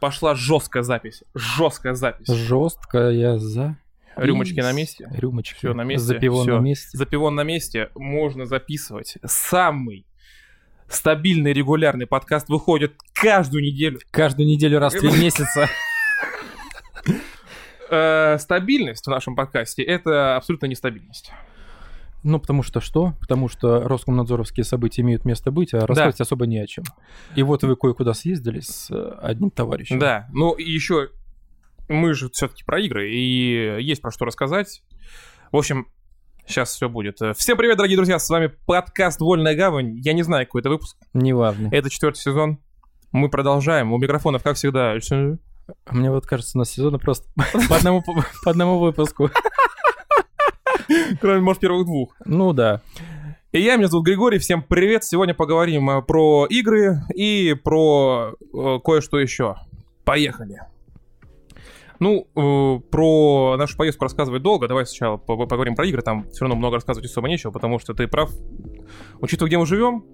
Пошла жесткая запись. Жесткая запись. Жесткая за... Рюмочки на месте. Рюмочки. Все на месте. Запивон всё. на месте. Запивон на месте. Можно записывать. Самый стабильный регулярный подкаст выходит каждую неделю. Каждую неделю раз в три месяца. Э, стабильность в нашем подкасте — это абсолютно нестабильность. Ну, потому что что? Потому что Роскомнадзоровские события имеют место быть, а рассказать особо не о чем. И вот вы кое-куда съездили с э, одним товарищем. Да, ну еще мы же все-таки про игры, и есть про что рассказать. В общем, сейчас все будет. Всем привет, дорогие друзья, с вами подкаст «Вольная гавань». Я не знаю, какой это выпуск. Неважно. Это четвертый сезон. Мы продолжаем. У микрофонов, как всегда, Мне вот кажется, у нас сезона просто по одному выпуску. Кроме, может, первых двух. Ну да. И я, меня зовут Григорий, всем привет. Сегодня поговорим э, про игры и про э, кое-что еще. Поехали. Ну, э, про нашу поездку рассказывать долго. Давай сначала по- поговорим про игры. Там все равно много рассказывать особо нечего, потому что ты прав. Учитывая, где мы живем,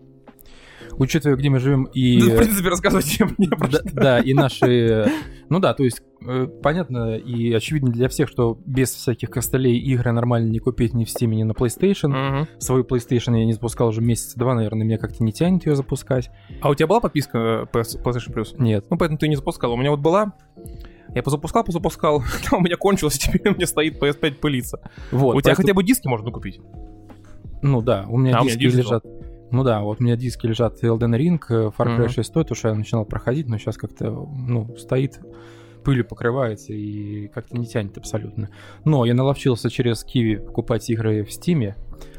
Учитывая, где мы живем и... да, в принципе, рассказывать мне про Да, да, и наши... Ну да, то есть э, понятно и очевидно для всех, что без всяких костылей игры нормально не купить ни в Steam, ни на PlayStation. Мгм. Свою PlayStation я не запускал уже месяца два, наверное, меня как-то не тянет ее запускать. А у тебя была подписка э, PlayStation Plus? Нет. Ну, поэтому ты не запускал. У меня вот была. Я позапускал, позапускал, там у меня кончилось, и теперь у меня стоит PS5 пылится. Вот, у тебя поэтому- хотя бы диски можно купить? Ну да, у меня А, у меня диски диджитал. Ну да, вот у меня диски лежат Elden Ring, э, Far Cry Мгм. 6, то, что я начинал проходить, но сейчас как-то, ну, стоит, пылью покрывается и как-то не тянет абсолютно. Но я наловчился через Qiwi покупать игры в Steam,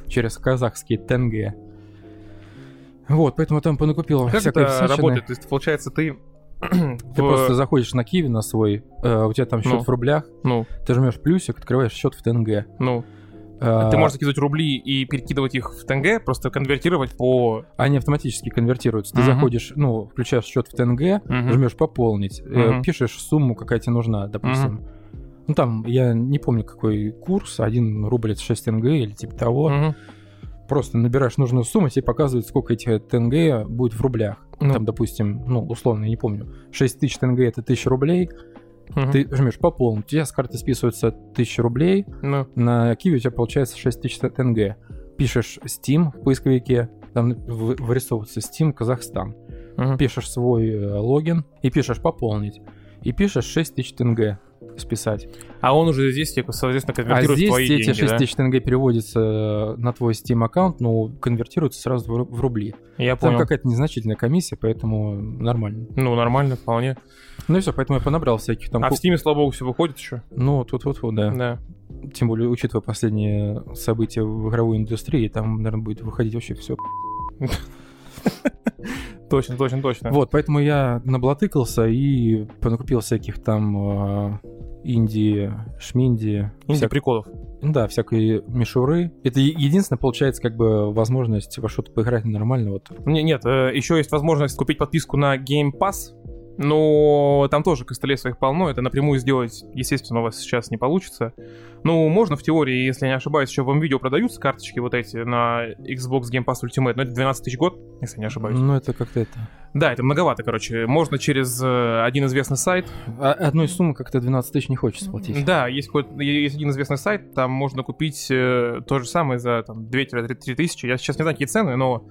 через казахские тенге. Вот, поэтому там понакупил Как всякой это всячины. работает? То есть, получается, ты... Ты просто заходишь на Киви на свой, э, у тебя там счет Ну. в рублях, Ну, ты жмешь плюсик, открываешь счет в тенге. ну. А, Ты можешь закидывать рубли и перекидывать их в тенге, просто конвертировать по... Они автоматически конвертируются. Ты Мгм. заходишь, ну, включаешь счет в ТНГ, Мгм. жмешь пополнить, Мгм. пишешь сумму, какая тебе нужна, допустим. Ну там, я не помню, какой курс, 1 рубль это 6 ТНГ или типа того. Мгм. Просто набираешь нужную сумму, тебе показывают, сколько этих ТНГ будет в рублях. Ну. Там, допустим, ну, условно, я не помню, 6 тысяч ТНГ это 1000 рублей, Мгм. ты жмешь пополнить, у тебя с карты списываются 1000 рублей, Ну, на Киви у тебя получается 6000 ТНГ. Пишешь Steam в поисковике, там вы- вырисовывается Steam Казахстан. мгм. Пишешь свой э, логин и пишешь пополнить. И пишешь 6000 ТНГ списать. А он уже здесь, типа, соответственно, А конвертирует здесь твои эти деньги, 6000 ТНГ переводятся э, на твой Steam аккаунт, но конвертируются сразу в ру- в рубли. Я Там понял. какая-то незначительная комиссия, поэтому нормально. Ну, нормально, вполне. Ну и все, поэтому я понабрал всяких там... А в Стиме, слава богу, все выходит еще. Ну, тут вот, вот, да. Да. Тем более, учитывая последние события в игровой индустрии, там, наверное, будет выходить вообще все. Точно, точно, точно. Вот, поэтому я наблатыкался и понакупил всяких там э, инди, шминди, Инди всяк- приколов. да, всякой мишуры. Это е- единственное, получается, как бы возможность во что-то поиграть нормально. Вот. Не- Нет, еще есть возможность купить подписку на Game Pass, но там тоже костылей своих полно, это напрямую сделать, естественно, у вас сейчас не получится. Ну, можно в теории, если я не ошибаюсь, еще в видео продаются карточки вот эти на Xbox Game Pass Ultimate, но это 12 тысяч год, если не ошибаюсь. Ну, это как-то это... Да, это многовато, короче. Можно через э, один известный сайт. А- одной суммы как-то 12 тысяч не хочется платить. Да, есть, есть один известный сайт, там можно купить э, то же самое за там, 2-3 тысячи. Я сейчас не знаю, какие цены, но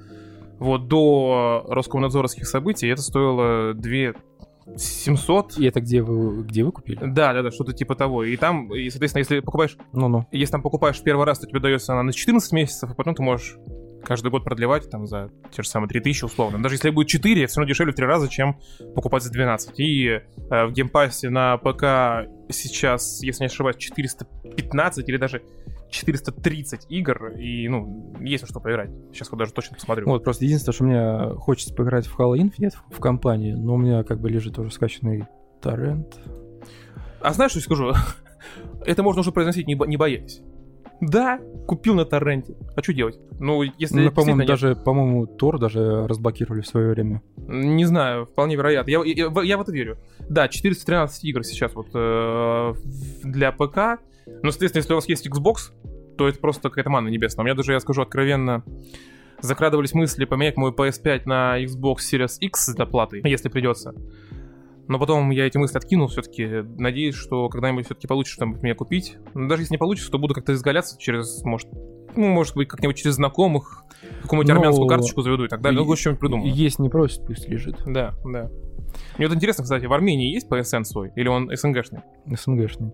вот до Роскомнадзоровских событий это стоило 2 700. И это где вы, где вы купили? Да, да, да, что-то типа того. И там, и, соответственно, если покупаешь, Ну-ну. если там покупаешь первый раз, то тебе дается она на 14 месяцев, а потом ты можешь каждый год продлевать там за те же самые 3000 условно. Даже если будет 4, это все равно дешевле в 3 раза, чем покупать за 12. И э, в Game Pass на ПК сейчас, если не ошибаюсь, 415 или даже 430 игр, и, ну, есть что поиграть. Сейчас вот даже точно посмотрю. Вот, просто единственное, что мне хочется поиграть в Halo Infinite в, в компании, но у меня как бы лежит уже скачанный торрент. А знаешь, что я скажу? Это можно уже произносить, не, бо- не боясь. Да, купил на торренте. А что делать? Ну, если Ну, по-моему, нет- даже, по-моему, Тор даже разблокировали в свое время. Не знаю, вполне вероятно. Я, я, я- в это верю. Да, 413 игр сейчас вот э, для ПК. Но, соответственно, если у вас есть Xbox, то это просто какая-то манна небесная. У меня даже, я скажу откровенно, закрадывались мысли поменять мой PS5 на Xbox Series X с доплатой, если придется. Но потом я эти мысли откинул все-таки. Надеюсь, что когда-нибудь все-таки получится что-нибудь меня купить. Но даже если не получится, то буду как-то изгаляться через, может, ну, может быть, как-нибудь через знакомых, какую-нибудь Ну, армянскую карточку заведу и так далее. Ну, лучше что-нибудь придумаю. Есть не просит, пусть лежит. Да, да. Мне вот интересно, кстати, в Армении есть PSN свой? Или он СНГшный? СНГшный.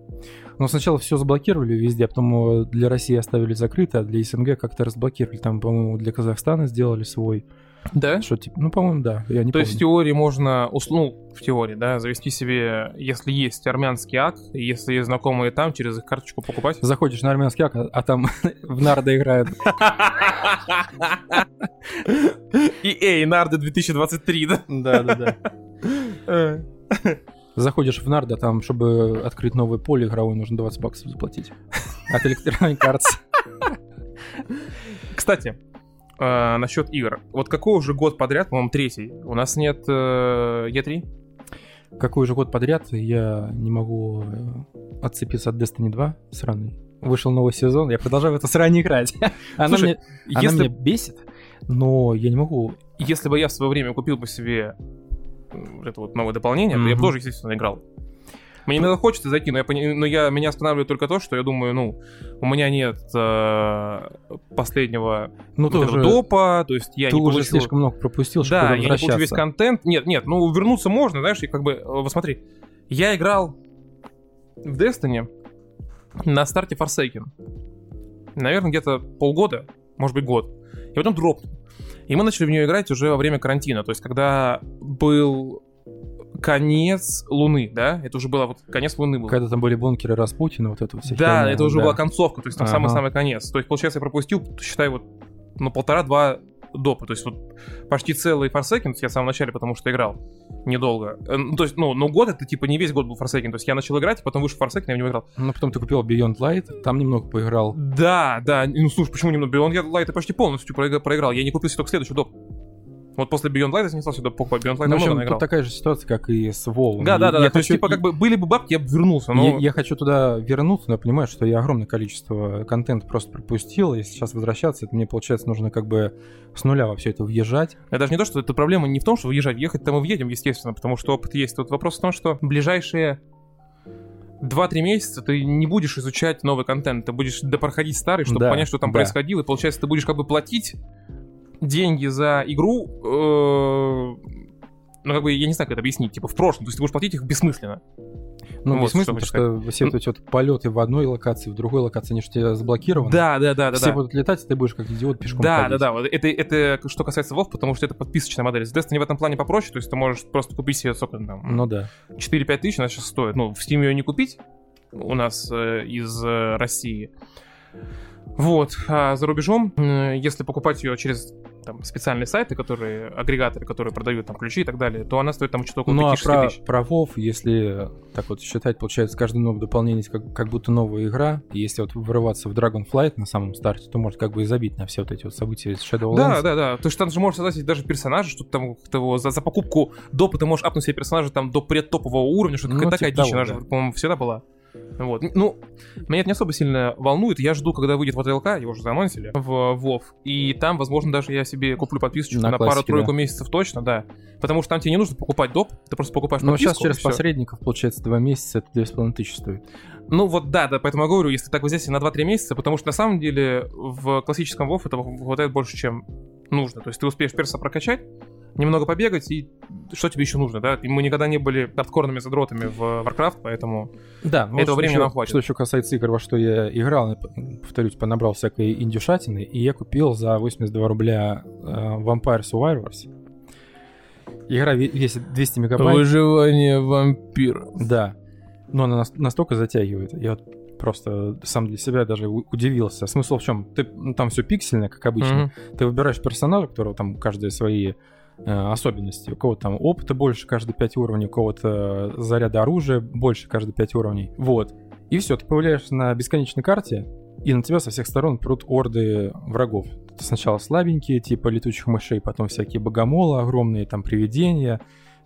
Но сначала все заблокировали везде, а потом э, для России оставили закрыто, а для СНГ как-то разблокировали. Там, по-моему, для Казахстана сделали свой. Да? Что типа, ну, по-моему, да, я не То помню. есть в теории можно, ну, в теории, да, завести себе, если есть армянский ак, и если есть знакомые там, через их карточку покупать. Заходишь на армянский ак, а, а там в нарды играют. И эй, Нарды 2023, да? Да-да-да. Заходишь в нарды, а там, чтобы открыть новое поле игровое, нужно 20 баксов заплатить. От Electronic Arts. Кстати, э, насчет игр. Вот какой уже год подряд, по-моему, третий, у нас нет э, E3? Какой же год подряд я не могу э, отцепиться от Destiny 2 сраный. Вышел новый сезон, я продолжаю в это сраный играть. Она Слушай, мне она Если, меня бесит, но я не могу... если бы я в свое время купил бы себе это вот новое дополнение, то я бы тоже, естественно, играл. Мне иногда хочется зайти, но я, но я меня останавливает только то, что я думаю, ну, у меня нет э, последнего Ну, вот уже, допа, то есть я ты не уже получил... слишком много пропустил, чтобы Да, я не получу весь контент. Нет, нет, ну вернуться можно, знаешь, и как бы, э, вот смотри, я играл в Destiny на старте Forsaken. Наверное, где-то полгода, может быть, год. И потом дропнул. И мы начали в нее играть уже во время карантина. То есть, когда был конец Луны, да? Это уже было вот конец Луны был. Когда там были бункеры Распутина, вот это вся Да, херня, это уже да. была концовка, то есть там Ага. самый-самый конец. То есть, получается, я пропустил, считай, вот, ну, полтора-два допа. То есть, вот почти целый Forsaken, я в самом начале, потому что играл недолго. Э, ну, То есть, ну, но год это типа не весь год был Forsaken. То есть я начал играть, потом вышел Forsaken, я в него играл. Ну, потом ты купил Beyond Light, там немного поиграл. Да, да, ну слушай, почему немного? Beyond Light я почти полностью проигра- проиграл. Я не купил себе только следующий доп. Вот после Beyond Light я не стал сюда покупать. Beyond Light Ну, в общем, тут такая же ситуация, как и с WoW. Да, да, да, Я да. То есть, хочу- типа, как бы были бы бабки, я бы вернулся. Но... Я, я хочу туда вернуться, но я понимаю, что я огромное количество контента просто пропустил, и сейчас возвращаться, это мне, получается, нужно как бы с нуля во все это въезжать. Это даже не то, что это проблема не в том, что выезжать. Ехать-то мы въедем, естественно, потому что опыт есть. Тут вопрос в том, что ближайшие 2-3 месяца ты не будешь изучать новый контент, ты будешь допроходить старый, чтобы Да, понять, что там да. происходило. И получается, ты будешь как бы платить деньги за игру, э, ну, как бы, я не знаю, как это объяснить, типа, в прошлом. То есть ты будешь платить их бессмысленно. Ну, Вот, бессмысленно, что потому что все эти вот полеты в одной локации, в другой локации, они же тебя заблокированы. Да, да, да, да, Все да. будут летать, и ты будешь как идиот пешком Да, ходить. да, да. Вот это, это что касается WoW, потому что это подписочная модель. С Destiny в этом плане попроще, то есть ты можешь просто купить себе, сколько там, Ну да. 4-5 тысяч она сейчас стоит. Ну, в Steam ее не купить у нас э, из э, России. Вот. А за рубежом, э, если покупать ее через там, специальные сайты, которые, агрегаторы, которые продают там ключи и так далее, то она стоит там что-то около Ну а 5-6 про, тысяч. про WoW, если так вот считать, получается, каждое новое дополнение как, как будто новая игра. И если вот вырываться в Dragonflight на самом старте, то может как бы и забить на все вот эти вот события из Shadowlands. Да, да, да. То есть там же можешь создать даже персонажа, что там как-то его за, за покупку допа ты можешь апнуть себе персонажа там до предтопового уровня, что-то Ну, такая типа дичь, того, она же, по-моему, всегда была. Вот. Ну, меня это не особо сильно волнует. Я жду, когда выйдет вот ЛК, его уже заанонсили, в WoW. И там, возможно, даже я себе куплю подписочку На на, пару-тройку да. месяцев точно, да. Потому что там тебе не нужно покупать доп, ты просто покупаешь Но подписку. сейчас через посредников, получается, два месяца, это 2500 стоит. Ну вот да, да, поэтому я говорю, если так взять на 2-3 месяца, потому что на самом деле в классическом WoW этого хватает больше, чем нужно. То есть ты успеешь перса прокачать, немного побегать, и что тебе еще нужно, да? И мы никогда не были хардкорными задротами в Warcraft, поэтому... Да, ну, Этого что времени еще- нам хватит. Что еще касается игр, во что я играл, я, повторюсь, понабрал всякой индюшатины, и я купил за 82 рубля э, Vampire Survivors. Игра ве- весит 200 мегабайт. Выживание вампира. Да. Но она нас- настолько затягивает. Я вот просто сам для себя даже удивился. Смысл в чем? Ты, ну, там все пиксельное, как обычно. Ты выбираешь персонажа, у которого там каждые свои особенности. У кого-то там опыта больше каждые 5 уровней, у кого-то заряда оружия больше каждые 5 уровней. Вот. И все, ты появляешься на бесконечной карте, и на тебя со всех сторон прут орды врагов. Сначала слабенькие, типа летучих мышей, потом всякие богомолы огромные, там привидения,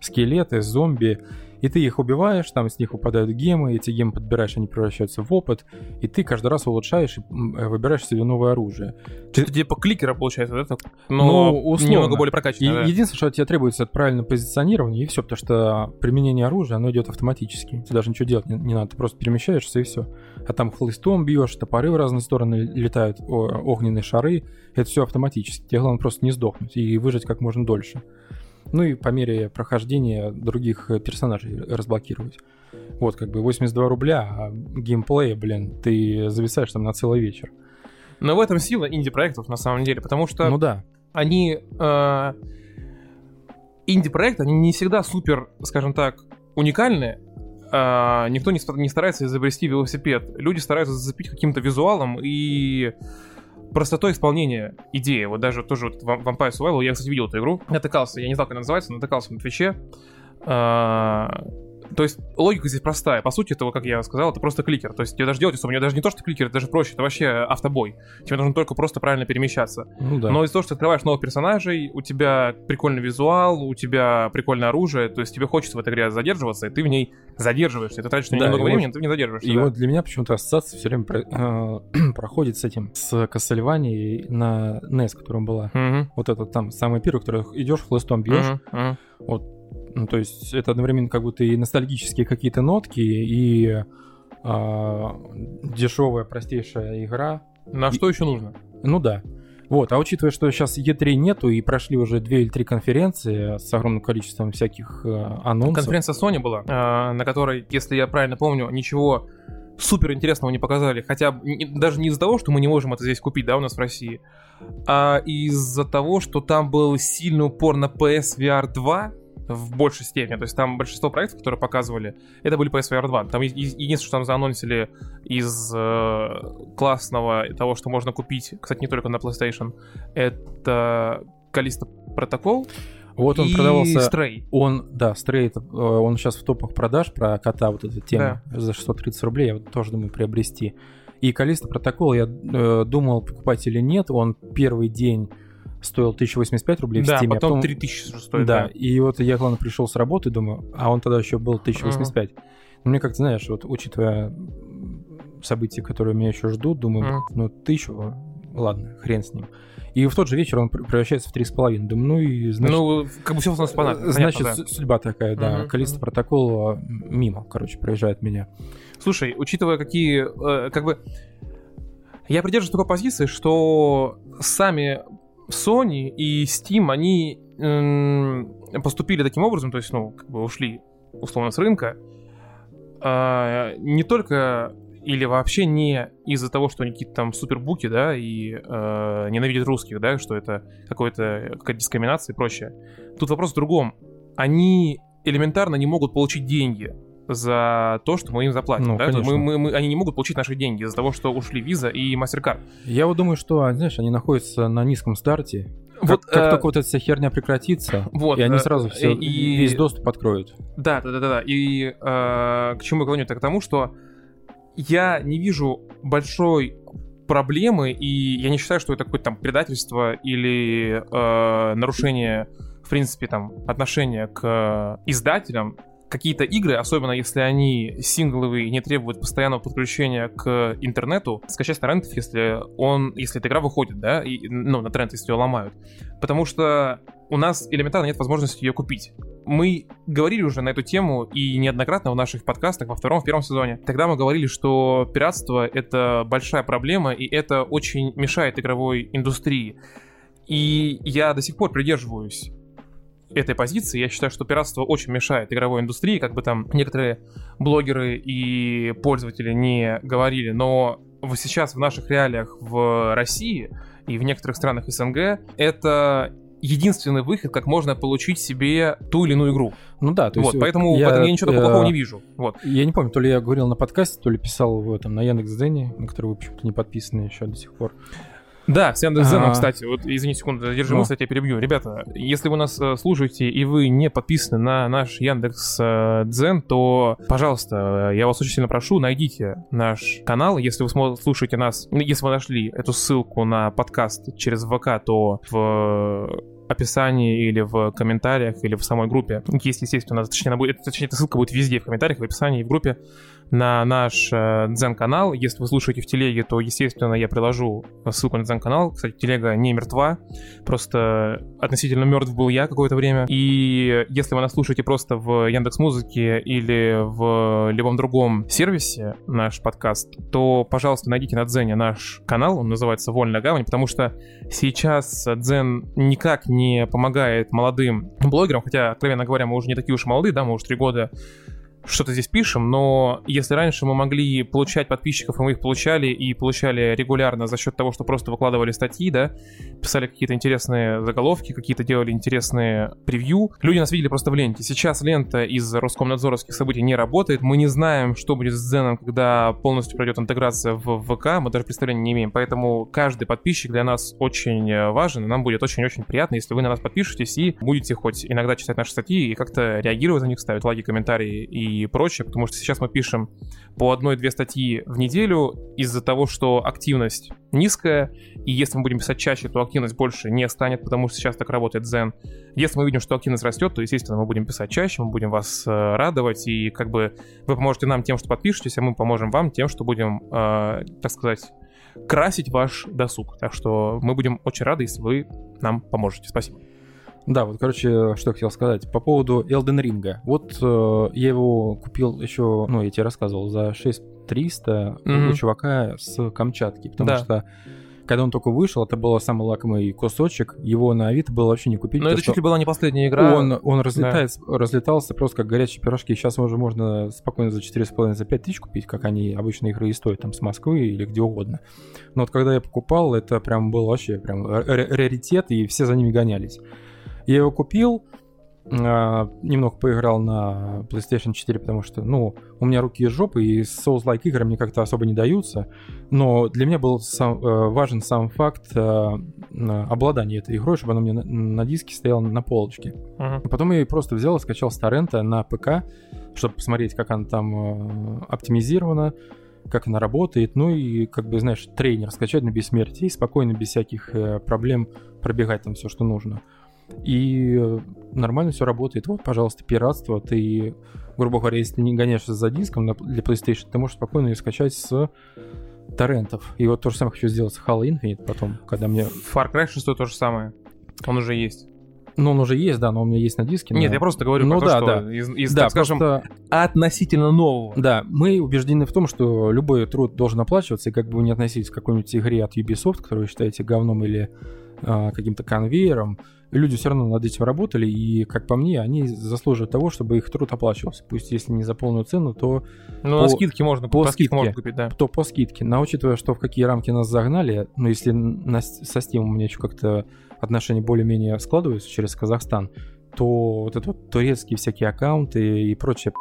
скелеты, зомби, и ты их убиваешь, там с них выпадают гемы, эти гемы подбираешь, они превращаются в опыт, и ты каждый раз улучшаешь и э, выбираешь себе новое оружие. Это типа кликера получается, да? так? Но Ну, условно. немного более И прокачанно, да. единственное, что от тебя требуется, это правильное позиционирование, и все, потому что применение оружия, оно идет автоматически. Тебе даже ничего делать не, не надо, ты просто перемещаешься и все. А там хлыстом бьешь, топоры в разные стороны летают, огненные шары, это все автоматически. Тебе главное просто не сдохнуть и выжить как можно дольше. Ну и по мере прохождения других э, персонажей разблокировать. Вот, как бы 82 рубля, а геймплея, блин, ты зависаешь там на целый вечер. Но в этом сила инди-проектов на самом деле, потому что Ну да, они... э, инди-проекты, они не всегда супер, скажем так, уникальные. А, никто не, ста- не старается изобрести велосипед. Люди стараются зацепить каким-то визуалом и простотой исполнения идеи. Вот даже тоже вот Vam- Vampire Survival, я, кстати, видел эту игру. Натыкался, я не знал, как она называется, натыкался на Твиче. То есть логика здесь простая. По сути, это, вот, как я сказал, это просто кликер. То есть тебе даже делать особо, не- даже не то, что кликер, это даже проще, это вообще автобой. Тебе нужно только просто правильно перемещаться. ну да. Но из-за того, что ты открываешь новых персонажей, у тебя прикольный визуал, у тебя прикольное оружие, то есть тебе хочется в этой игре задерживаться, и ты в ней задерживаешься. Ты тратишь Да, много и вот- времени, но ты в ней задерживаешься. И да. вот для меня почему-то ассоциация все время про- э, проходит с этим, с Castlevania на NES, которая была. Мгм. Вот этот там самый первый, который идешь, хлыстом бьешь. Мгм. Мгм. Ну, то есть это одновременно как будто и ностальгические какие-то нотки, и а, дешевая, простейшая игра. На что еще нужно? Ну да. Вот, а учитывая, что сейчас E3 нету и прошли уже две или три конференции с огромным количеством всяких э, анонсов. Конференция Sony была, а, на которой, если я правильно помню, ничего супер интересного не показали. Хотя даже не из-за того, что мы не можем это здесь купить, да, у нас в России, а из-за того, что там был сильный упор на PSVR 2 в большей степени. То есть там большинство проектов, которые показывали, это были PSVR 2. Там единственное, что там заанонсили из э, классного того, что можно купить, кстати, не только на PlayStation, это Калиста Протокол Вот он и продавался... Stray. Он, да, Стрейт, э, он сейчас в топах продаж про кота, вот эта тема, за 630 рублей, я вот тоже думаю приобрести. И Калиста протокол я э, думал покупать или нет, он первый день стоил 1085 рублей в Да, Steam, а потом 3000 стоит. да, и вот я, главное, пришел с работы, думаю, а он тогда еще был 1085. Ну, Мне как-то, знаешь, вот учитывая события, которые меня еще ждут, думаю, Мгм. ну, тысячу, ладно, хрен с ним. И в тот же вечер он пр- превращается в 3,5. Думаю, ну и, значит, ну, как бы все у нас понятно. Значит, да. судьба такая, да. Мгм, Количество протокола мимо, короче, проезжает меня. Слушай, учитывая какие, э, как бы, я придерживаюсь такой позиции, что сами Sony и Steam, они м, поступили таким образом, то есть, ну, как бы ушли условно с рынка, а, не только или вообще не из-за того, что они какие-то там супербуки, да, и э, ненавидят русских, да, что это какой-то какая-то дискриминация и прочее. Тут вопрос в другом. Они элементарно не могут получить деньги за то, что мы им заплатим. Ну, да? Мы, мы- мы- они не могут получить наши деньги из-за того, что ушли Visa и MasterCard. Я вот думаю, что, знаешь, они находятся на низком старте. Вот, как, э, только вот эта вся херня прекратится, вот, и они э, сразу все, и- весь доступ откроют. Да, да, да, да, да. И э, к чему я клоню? Так к тому, что я не вижу большой проблемы, и я не считаю, что это какое-то там предательство или э, нарушение, в принципе, там, отношения к издателям. Какие-то игры, особенно если они сингловые и не требуют постоянного подключения к интернету, скачать с торрентов, если он, если эта игра выходит, да, и, ну, на тренд, если ее ломают. Потому что у нас элементарно нет возможности ее купить. Мы говорили уже на эту тему и неоднократно в наших подкастах во втором, в первом сезоне. Тогда мы говорили, что пиратство — это большая проблема, и это очень мешает игровой индустрии. И я до сих пор придерживаюсь этой позиции. Я считаю, что пиратство очень мешает игровой индустрии, как бы там некоторые блогеры и пользователи не говорили, но сейчас в наших реалиях в России и в некоторых странах СНГ это единственный выход, как можно получить себе ту или иную игру. Ну да, то есть... вот, поэтому я, в этом я ничего такого э, плохого не вижу. Вот. Я не помню, то ли я говорил на подкасте, то ли писал в этом, на Яндекс.Дзене, на который вы почему-то не подписаны еще до сих пор. Да, с Яндекс.Зеном, А. кстати, вот извини секунду, держи Ну. мысль, я перебью. Ребята, если вы нас э, слушаете и вы не подписаны на наш Яндекс.Дзен, то, пожалуйста, я вас очень сильно прошу, найдите наш канал. Если вы слушаете нас, ну, если вы нашли эту ссылку на подкаст через ВК, то в описании или в комментариях, или в самой группе. Есть, естественно, точнее, она будет, точнее, эта ссылка будет везде, в комментариях, в описании, в группе на наш э, Дзен-канал. Если вы слушаете в телеге, то, естественно, я приложу ссылку на Дзен-канал. Кстати, телега не мертва, просто относительно мертв был я какое-то время. И если вы нас слушаете просто в Яндекс Музыке или в любом другом сервисе наш подкаст, то, пожалуйста, найдите на Дзене наш канал, он называется «Вольная гавань», потому что сейчас Дзен никак не помогает молодым блогерам, хотя, откровенно говоря, мы уже не такие уж молодые, да, мы уже три года что-то здесь пишем, но если раньше мы могли получать подписчиков, и мы их получали, и получали регулярно за счет того, что просто выкладывали статьи, да, писали какие-то интересные заголовки, какие-то делали интересные превью, люди нас видели просто в ленте. Сейчас лента из Роскомнадзоровских событий не работает, мы не знаем, что будет с Дзеном, когда полностью пройдет интеграция в ВК, мы даже представления не имеем, поэтому каждый подписчик для нас очень важен, и нам будет очень-очень приятно, если вы на нас подпишетесь и будете хоть иногда читать наши статьи и как-то реагировать на них, ставить лайки, комментарии и и прочее, потому что сейчас мы пишем по одной-две статьи в неделю из-за того, что активность низкая, и если мы будем писать чаще, то активность больше не станет, потому что сейчас так работает Zen. Если мы видим, что активность растет, то, естественно, мы будем писать чаще, мы будем вас э, радовать, и как бы вы поможете нам тем, что подпишетесь, а мы поможем вам тем, что будем, э, так сказать, красить ваш досуг. Так что мы будем очень рады, если вы нам поможете. Спасибо. Да, вот, короче, что я хотел сказать. По поводу Elden Ring. Вот э, я его купил еще, ну, я тебе рассказывал, за 6300 mm-hmm. у чувака с Камчатки, потому да. что когда он только вышел, это был самый лакомый кусочек, его на Авито было вообще не купить. Но это чуть ли была не последняя игра. Он, он разлетается, да. разлетался просто как горячие пирожки. Сейчас уже можно спокойно за 4,5, за 5 тысяч купить, как они обычно игры и стоят, там, с Москвы или где угодно. Но вот когда я покупал, это прям был вообще прям раритет, и все за ними гонялись. Я его купил, Uh, немного поиграл на PlayStation 4, потому что, ну, у меня руки из жопы, и Souls-like игры мне как-то особо не даются. Но для меня был сам, uh, важен сам факт uh, обладания этой игрой, чтобы она мне на, на диске стояла на полочке. Uh-huh. Потом я ее просто взял и скачал с торрента на ПК, чтобы посмотреть, как она там оптимизирована, как она работает, ну и, как бы, знаешь, тренер скачать на бессмертие и спокойно, без всяких э, проблем пробегать там все, что нужно. И э, нормально все работает. Вот, пожалуйста, пиратство. Ты, грубо говоря, если не гоняешься за диском для PlayStation, ты можешь спокойно ее скачать с торрентов. И вот то же самое хочу сделать с Halo Infinite потом, когда мне... Far Cry 6 то же самое. Он уже есть. Ну, он уже есть, да, но у меня есть на диске. Нет, я просто говорю ну, про да, то, что да. из, из да, так скажем, просто... относительно нового. Да, мы убеждены в том, что любой труд должен оплачиваться, и как бы вы не относились к какой-нибудь игре от Ubisoft, которую вы считаете говном или каким-то конвейером, люди все равно над этим работали, и, как по мне, они заслуживают того, чтобы их труд оплачивался. Пусть если не за полную цену, то... Ну, по, на скидке можно, по, по скидке можно купить, да. То по скидке. Но учитывая, что в какие рамки нас загнали, ну, если на, со Steam у меня еще как-то отношения более-менее складываются через Казахстан, то вот это вот турецкие всякие аккаунты и прочая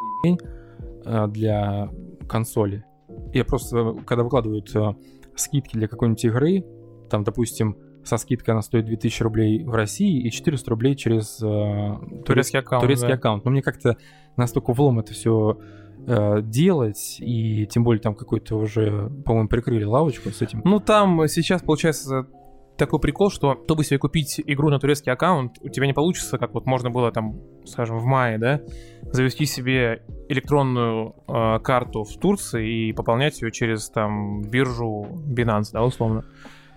а, для консоли. Я просто, когда выкладывают а, скидки для какой-нибудь игры, там, допустим, со скидкой она стоит 2000 рублей в России и 400 рублей через э, турецкий аккаунт. Турецкий да. аккаунт. Но мне как-то настолько влом это все э, делать, и тем более там какой-то уже, по-моему, прикрыли лавочку с этим. Ну, там сейчас, получается, такой прикол, что чтобы себе купить игру на турецкий аккаунт, у тебя не получится, как вот можно было там, скажем, в мае, да, завести себе электронную э, карту в Турции и пополнять ее через там биржу Binance, да, условно.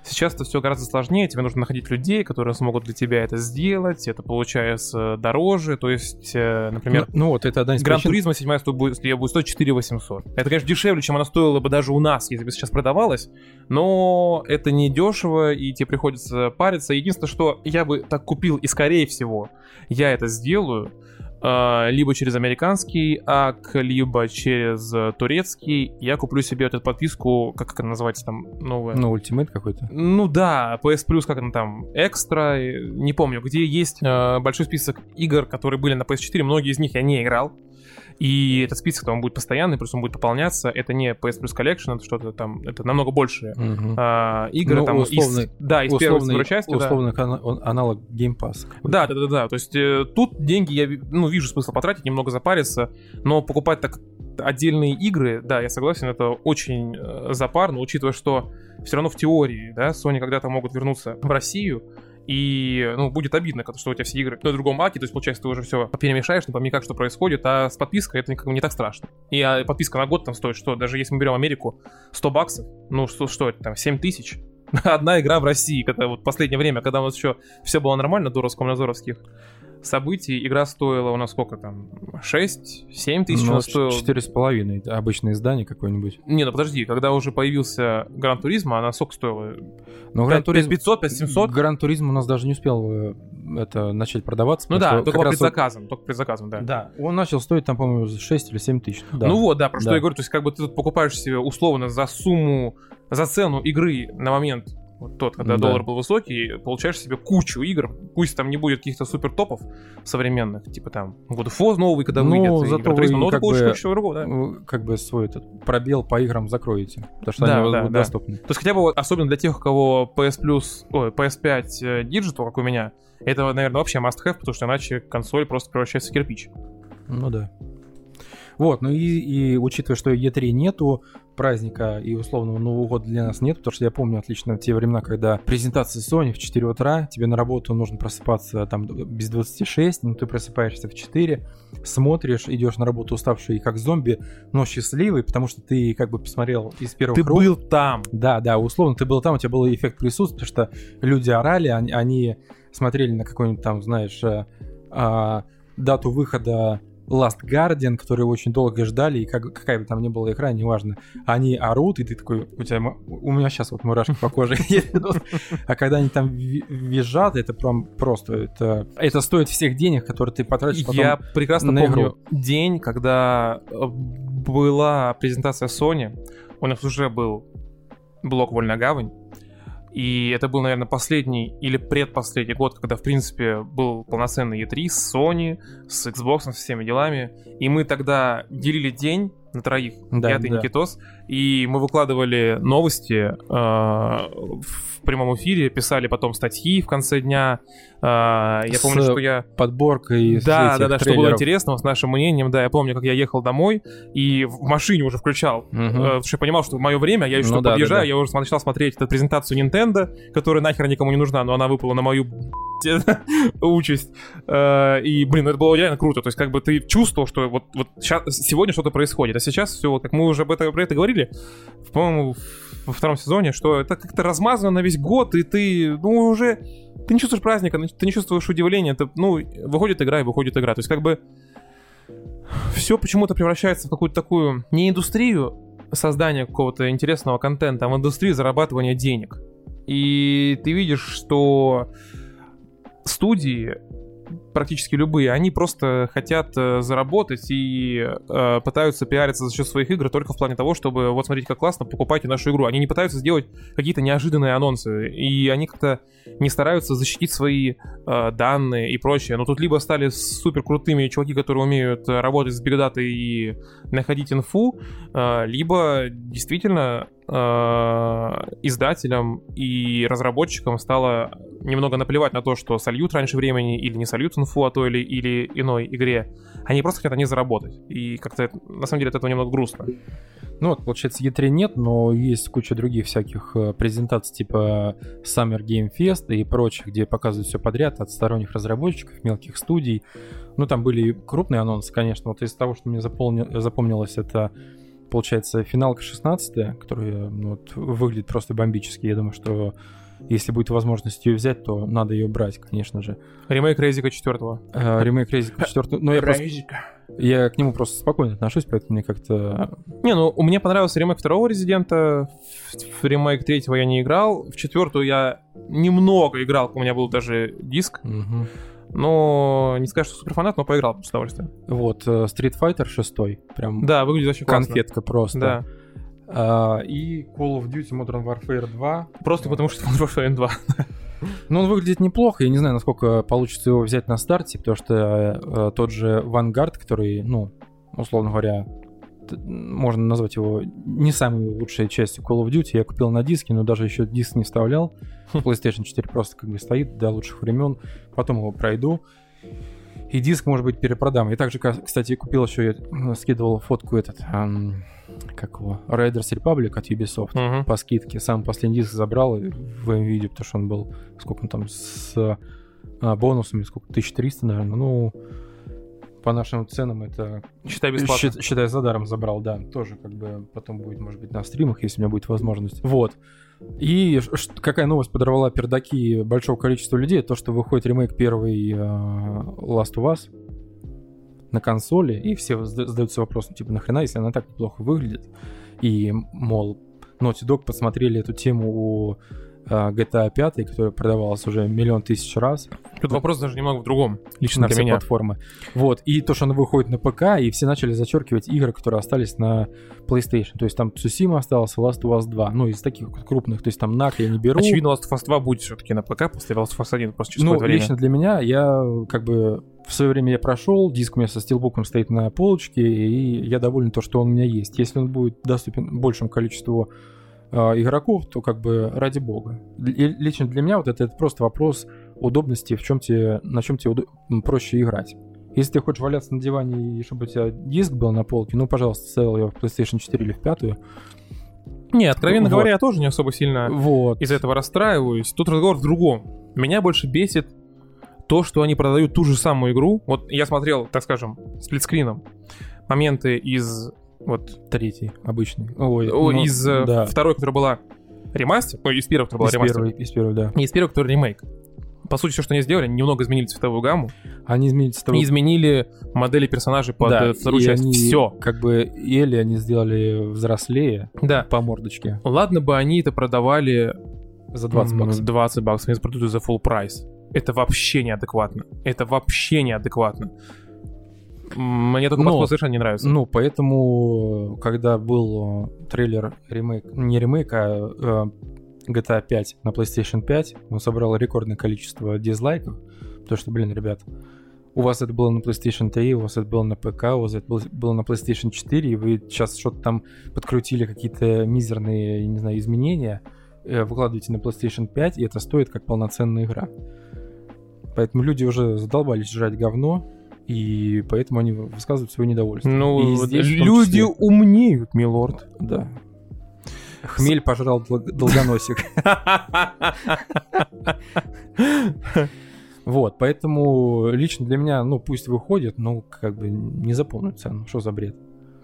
Сейчас это все гораздо сложнее, тебе нужно находить людей, которые смогут для тебя это сделать, это получается дороже, то есть, э, например, ну, ну вот это одна из Гран Туризма 7 будет, будет стоить 4 800. Это, конечно, дешевле, чем она стоила бы даже у нас, если бы сейчас продавалась, но это не дешево, и тебе приходится париться. Единственное, что я бы так купил, и скорее всего, я это сделаю, либо через американский ак, либо через турецкий. Я куплю себе эту подписку, как, как она называется там, новая? Ну, Ultimate какой-то. Ну да, PS Plus, как она там, экстра, не помню, где есть э, большой список игр, которые были на PS4, многие из них я не играл. И этот список там будет постоянный, просто он будет пополняться. Это не PS Plus Collection, это что-то там, это намного больше угу. а, игры. Ну, там условный, из, да, из условный, первой части. Условно да. аналог Game Pass. Да, да, да, да. То есть э, тут деньги я ну, вижу смысл потратить, немного запариться, но покупать так отдельные игры, да, я согласен, это очень э, запарно, учитывая, что все равно в теории, да, Sony когда-то могут вернуться в Россию, и, ну, будет обидно, что у тебя все игры на другом аке, то есть, получается, ты уже все перемешаешь, не пойми, как что происходит, а с подпиской это не так страшно. И а, подписка на год там стоит что? Даже если мы берем Америку, 100 баксов, ну, что, что это там, 7 тысяч? Одна игра в России, когда вот последнее время, когда у нас еще все было нормально до Роскомнадзоровских событий, игра стоила у нас сколько там? 6-7 тысяч Ну, у нас стоила. Четыре с половиной. Это Обычное издание какое-нибудь. Не, ну подожди, когда уже появился Гран Туризма, она сколько стоила? Но Гран 5 Туризм... 500, 5700? Гран Туризм у нас даже не успел э, это начать продаваться. Ну да, что только раз вот- только по предзаказам, да. Да, он начал стоить там, по-моему, 6 или 7 тысяч. Да. Ну вот, да, про что Да. я говорю, то есть как бы ты тут покупаешь себе условно за сумму, за цену игры на момент вот тот, когда Да. доллар был высокий, получаешь себе кучу игр, пусть там не будет каких-то супер топов современных, типа там God of War новый, когда Ну, выйдет, зато вы но ты как получишь бы- кучу всего другого, да. Как бы свой этот пробел по играм закроете, потому что Да, они да, будут да. доступны. То есть хотя бы вот, особенно для тех, у кого PS Plus, ой, PS5 э, Digital, как у меня, это, наверное, вообще must-have, потому что иначе консоль просто превращается в кирпич. Ну да. Вот, ну и, и учитывая, что Е3 нету, праздника и условного Нового года для нас нет, потому что я помню отлично те времена, когда презентация Sony в 4 утра, тебе на работу нужно просыпаться там без 26, ну ты просыпаешься в 4, смотришь, идешь на работу уставший как зомби, но счастливый, потому что ты как бы посмотрел из первых Ты рук. был там. Да, да, условно, ты был там, у тебя был эффект присутствия, потому что люди орали, они, они смотрели на какой-нибудь там, знаешь, э, а, дату выхода Last Guardian, которую очень долго ждали, и как, какая бы там ни была игра, неважно, они орут, и ты такой, у тебя, у меня сейчас вот мурашки по коже. А когда они там ви- визжат, это прям просто, это, это стоит всех денег, которые ты потратишь потом. Я прекрасно на помню игру. день, когда э, была презентация Sony. У нас уже был блок «Вольная гавань». И это был, наверное, последний или предпоследний год, когда, в принципе, был полноценный E3 с Sony, с Xbox, со всеми делами. И мы тогда делили день на троих, Да, я, ты, да. Никитос, и мы выкладывали новости э, в прямом эфире, писали потом статьи в конце дня. Э, я С помню, что я... Подборка из Да, да, да, что было интересного с нашим мнением, да, я помню, как я ехал домой и в машине уже включал, э, потому что я понимал, что в мое время, я еще Ну да, подъезжаю, да, да. я уже начал смотреть эту презентацию Nintendo, которая нахер никому не нужна, но она выпала на мою участь. Э, И, блин, это было реально круто. То есть, как бы ты чувствовал, что вот, вот ща- сегодня что-то происходит. А сейчас все, как мы уже об это, про это говорили, по-моему, во втором сезоне, что это как-то размазано на весь год, и ты, ну, уже ты не чувствуешь праздника, ты не чувствуешь удивления. Это, ну, выходит игра и выходит игра. То есть, как бы все почему-то превращается в какую-то такую не индустрию создания какого-то интересного контента, а в индустрию зарабатывания денег. И ты видишь, что студии практически любые, они просто хотят э, заработать и э, пытаются пиариться за счет своих игр только в плане того, чтобы вот смотрите, как классно, покупайте нашу игру. Они не пытаются сделать какие-то неожиданные анонсы, и они как-то не стараются защитить свои э, данные и прочее. Но тут либо стали супер крутыми чуваки, которые умеют э, работать с бигдатой и находить инфу, э, либо действительно э, издателям и разработчикам стало немного наплевать на то, что сольют раньше времени или не сольют инфу о той или, или иной игре. Они просто хотят ней заработать. И как-то, на самом деле, от этого немного грустно. Ну вот, получается, E3 нет, но есть куча других всяких э, презентаций типа Summer Game Fest и прочих, где показывают все подряд от сторонних разработчиков, мелких студий. Ну, там были крупные анонсы, конечно. Вот из того, что мне заполни- запомнилось, это, получается, финалка 16 которая ну, вот, выглядит просто бомбически. Я думаю, что если будет возможность ее взять, то надо ее брать, конечно же. Ремейк Резика 4 Э, Ремейк Резика 4, ну я просто, я к нему просто спокойно отношусь, поэтому мне как-то... Не, ну, мне понравился ремейк второго Резидента, в, в ремейк третьего я не играл, в четвертую я немного играл, у меня был даже диск, Мгм. но не скажу, что суперфанат, но поиграл с удовольствием. Вот, э, Street Fighter 6, прям Да, выглядит очень классно. конфетка просто. Да, А, и Call of Duty Modern Warfare 2. просто потому что Modern Warfare 2. Ну, он выглядит неплохо. Я не знаю, насколько получится его взять на старте, потому что э, тот же Vanguard, который, ну, условно говоря, можно назвать его не самой лучшей частью Call of Duty. Я купил на диске, но даже еще диск не вставлял. PlayStation 4 просто как бы стоит до лучших времен. Потом его пройду. И диск, может быть, перепродам. Я также, кстати, купил еще, я скидывал фотку этот, ам, как его, Raiders Republic от Ubisoft Мгм. по скидке. Сам последний диск забрал в видео, потому что он был, сколько он там, с а, бонусами, сколько, 1300, наверное. Ну, по нашим ценам это Считай бесплатно. Счит- считай, за даром забрал, да. Тоже как бы потом будет, может быть, на стримах, если у меня будет возможность. Вот. И какая новость подорвала пердаки большого количества людей, то, что выходит ремейк первый э, Last of Us на консоли, и все зада- задаются вопросом, типа, нахрена, если она так неплохо выглядит? И, мол, Naughty Dog посмотрели эту тему у э, GTA 5, которая продавалась уже миллион тысяч раз Тут вопрос даже немного в другом. Лично на для все меня. платформы. Вот, и то, что она выходит на ПК, и все начали зачеркивать игры, которые остались на PlayStation. То есть там Tsushima остался, Last of Us 2, ну, из таких крупных. То есть там NAC я не беру. Очевидно, Last of Us 2 будет все-таки на ПК после Last of Us 1, просто через ну, время. лично для меня, я как бы в свое время я прошел, диск у меня со стилбуком стоит на полочке, и я доволен то, что он у меня есть. Если он будет доступен большему количеству э, игроков, то как бы ради бога. И лично для меня вот это, это просто вопрос удобности, в чем тебе, на чем тебе удо- м, проще играть. Если ты хочешь валяться на диване и чтобы у тебя диск был на полке, ну, пожалуйста, ставил его в PlayStation 4 или в пятую. Не, откровенно Вот. говоря, я тоже не особо сильно Вот. из-за этого расстраиваюсь. Тут разговор в другом. Меня больше бесит то, что они продают ту же самую игру. Вот я смотрел, так скажем, сплитскрином моменты из вот Третий, обычный. Ой, о, ну, из э, да. второй, которая была ремастер, ну, из первой, которая была из ремастер, первой, из первой, да. и из первой, которая ремейк. По сути, все, что они сделали, они немного изменили цветовую гамму Они изменили цветовой и изменили модели персонажей под Да, э, вторую и часть. они Все. Как бы Элли они сделали взрослее Да. по мордочке Ладно бы они это продавали за 20 м, баксов. 20 баксов, они продают за full прайс. Это вообще неадекватно. Это вообще неадекватно. Мне такой Но- подход совершенно не нравится. Ну, поэтому, когда был э, трейлер ремейк, не ремейк, а э, GTA 5 на PlayStation 5, он собрал рекордное количество дизлайков, потому что, блин, ребят, у вас это было на PlayStation 3, у вас это было на ПК, у вас это было, на PlayStation 4, и вы сейчас что-то там подкрутили, какие-то мизерные, я не знаю, изменения, э, выкладываете на PlayStation 5, и это стоит как полноценная игра. Поэтому люди уже задолбались жрать говно, и поэтому они высказывают свое недовольство. Ну, И здесь в том люди числе. умнеют, милорд. Да. Хмель пожрал дол- долгоносик. Вот, поэтому лично для меня, ну, пусть выходит, но как бы не за полную цену. Что за бред?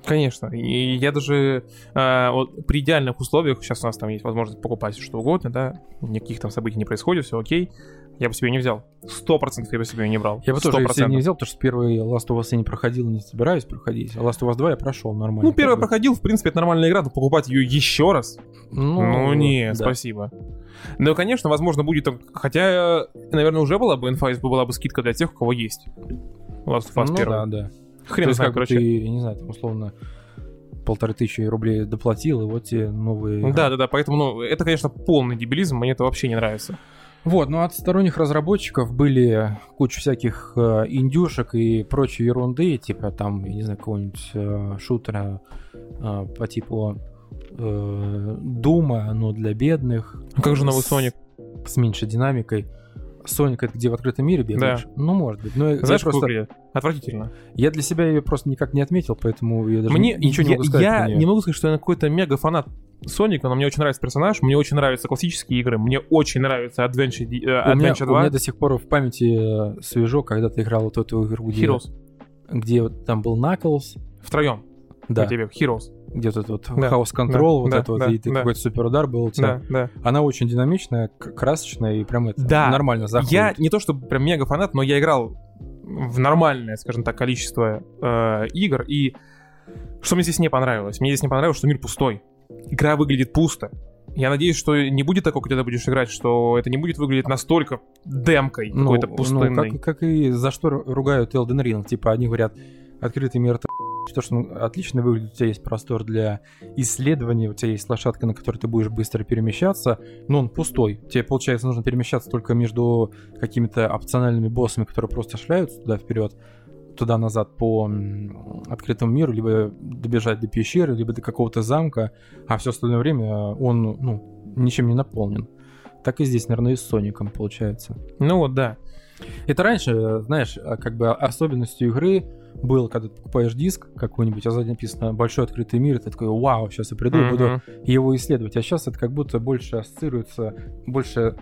Конечно. И я даже э, вот при идеальных условиях, сейчас у нас там есть возможность покупать что угодно, да, никаких там событий не происходит, все окей, я бы себе не взял. Сто процентов я бы себе не брал. Я бы тоже 100%. себе не взял, потому что первый Last of Us я не проходил, не собираюсь проходить. А Last of Us 2 я прошел нормально. Ну, первый проходил, в принципе, это нормальная игра, но покупать ее еще раз, Ну, не, да. спасибо. Ну, конечно, возможно, будет... Хотя, наверное, уже была бы инфа, если бы была бы скидка для тех, у кого есть. Last of Us Ну, 1. да, да. Хрен знает, как короче. ты, не знаю, там, условно, полторы тысячи рублей доплатил, и вот тебе новые... Да, да, да, поэтому, ну, это, конечно, полный дебилизм, мне это вообще не нравится. Вот, ну от сторонних разработчиков были куча всяких э, индюшек и прочей ерунды, типа там, я не знаю, какого-нибудь э, шутера э, по типу э, Дума, но для бедных. А как же новый С- Sonic? С меньшей динамикой. Соник это где в открытом мире бегаешь? Ну, может быть. Но я Знаешь, просто... какой выглядит? Отвратительно. Я для себя ее просто никак не отметил, поэтому я даже Мне, ничего не я, могу сказать. я не могу сказать, что я какой-то мега фанат Соника, но мне очень нравится персонаж, мне очень нравятся классические игры, мне очень нравится Adventure, э, у, меня, Adventure у 2, меня до сих пор в памяти э, свежо, когда ты играл вот эту игру, где, Heroes. где вот там был Knuckles, Втроем. да, Тебе Heroes. где вот этот вот Да, хаос контрол, да, вот да, это вот, да, и ты да. какой-то супер удар был у тебя. Да, да. Она очень динамичная, красочная и прям это Да. нормально заходит. Я не то чтобы прям мега фанат, но я играл в нормальное, скажем так, количество э, игр, и что мне здесь не понравилось? Мне здесь не понравилось, что мир пустой. Игра выглядит пусто. Я надеюсь, что не будет такого, когда ты будешь играть, что это не будет выглядеть настолько демкой, Ну, какой-то ну, пустынной. как, как и за что ру- ругают Elden Ring. Типа они говорят, открытый мир это то, что он отлично выглядит, у тебя есть простор для исследований, у тебя есть лошадка, на которой ты будешь быстро перемещаться, но он пустой. Тебе, получается, нужно перемещаться только между какими-то опциональными боссами, которые просто шляются туда вперед, туда-назад по открытому миру, либо добежать до пещеры, либо до какого-то замка, а все остальное время он ну, ничем не наполнен. Так и здесь, наверное, и с Соником получается. Ну вот, да. Это раньше, знаешь, как бы особенностью игры было, когда ты покупаешь диск какой-нибудь, а сзади написано «Большой открытый мир», и ты такой «Вау, сейчас я приду и буду его исследовать». А сейчас это как будто больше ассоциируется, больше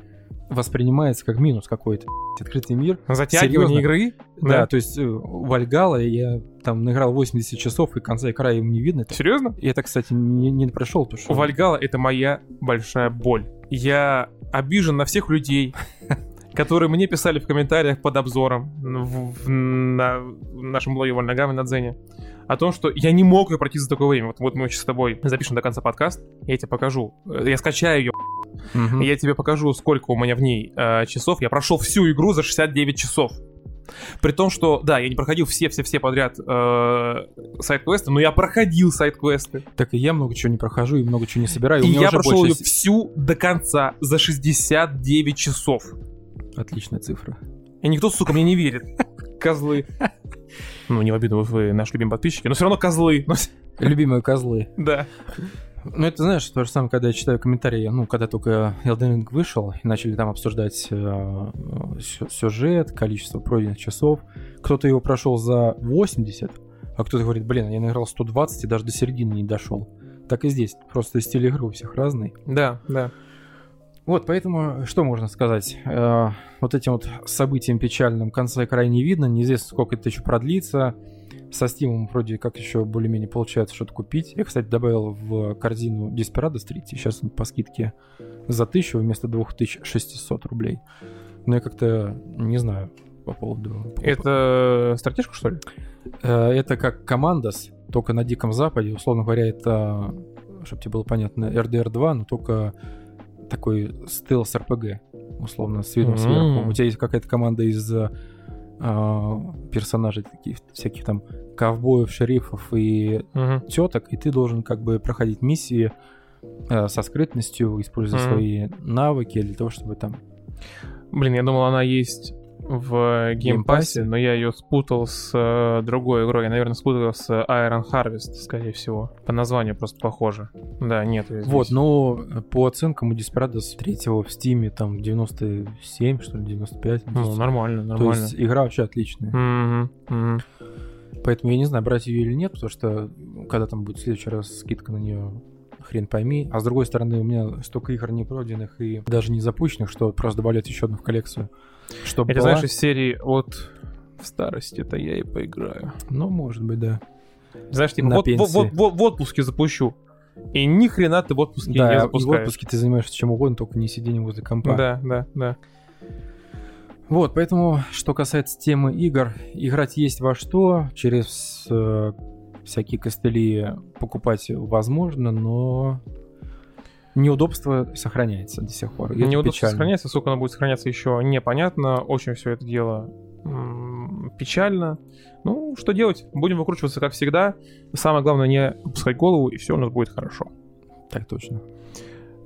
воспринимается как минус какой-то. Открытый мир. Затягивание Серьезно? игры? Да, то есть э, Вальгала я там наиграл 80 часов, и конца и края ему не видно. Серьезно? И это, кстати, не, не прошел, потому что... Вальгала это моя большая боль. Я обижен на всех людей, которые мне писали в комментариях под обзором в, в- на нашем блоге Вольногам и на Дзене о том, что я не мог ее пройти за такое время. Вот, вот мы сейчас с тобой запишем до конца подкаст, я тебе покажу. Э, Я скачаю ее, Мгм. я тебе покажу, сколько у меня в ней э, часов. Я прошел всю игру за 69 часов. При том, что, да, я не проходил все-все-все подряд э, сайт-квесты, но я проходил сайт-квесты. Так и я много чего не прохожу и много чего не собираю. И меня я прошел больше ее всю до конца за 69 часов. Отличная цифра. И никто, сука, мне не верит. Козлы. Ну, не в обиду, вы наши любимые подписчики, но все равно козлы. Любимые козлы. Да. Ну, это, знаешь, то же самое, когда я читаю комментарии, ну, когда только Elden Ring вышел, и начали там обсуждать э, сю- сюжет, количество пройденных часов. Кто-то его прошел за 80, а кто-то говорит, блин, я наиграл 120 и даже до середины не дошел. Так и здесь. Просто стиль игры у всех разный. Да, да. Вот, поэтому что можно сказать? Э, вот этим вот событием печальным конца и края не видно, неизвестно, сколько это еще продлится. Со Steam вроде как еще более-менее получается что-то купить. Я, кстати, добавил в корзину Desperados 3, сейчас он по скидке за 1000 вместо 2600 рублей. Но я как-то не знаю по поводу... покупа- Это стратежка, что ли? Э, Это как Командос, только на Диком Западе. Условно говоря, это, чтобы тебе было понятно, RDR 2, но только такой стелс РПГ, условно, с видом М. сверху. У тебя есть какая-то команда из э, а, персонажей таких всяких там ковбоев, шерифов и Мгм. теток, и ты должен как бы проходить миссии э, со скрытностью, используя Мгм. свои навыки для того, чтобы там... Блин, я думал, она есть в Game Pass, но я ее спутал с э, другой игрой. Я, наверное, спутал с Iron Harvest, скорее всего. По названию просто похоже. Да, нет. Вот, но по оценкам у Desperados 3 в Steam там 97, что ли, 95. Ну, нормально, То нормально. есть игра вообще отличная. Мгм, мгм. Поэтому я не знаю, брать ее или нет, потому что когда там будет в следующий раз скидка на нее, хрен пойми. А с другой стороны, у меня столько игр не пройденных и даже не запущенных, что просто добавлять еще одну в коллекцию. Чтобы Это, была. знаешь, из серии вот в старости-то я и поиграю. Ну, может быть, да. Знаешь, типа, На вот, вот, пенсии. вот, вот в отпуске запущу. И ни хрена ты в отпуске да, не и в запускаешь. отпуске ты занимаешься чем угодно, только не сидением возле компа. Да, да, да. Вот, поэтому, что касается темы игр, играть есть во что, через э, всякие костыли покупать возможно, но неудобство сохраняется до сих пор. Неудобство печально. сохраняется, сколько оно будет сохраняться еще непонятно. Очень все это дело печально. Ну, что делать? Будем выкручиваться, как всегда. Самое главное, не опускать голову, и все у нас будет хорошо. Так точно.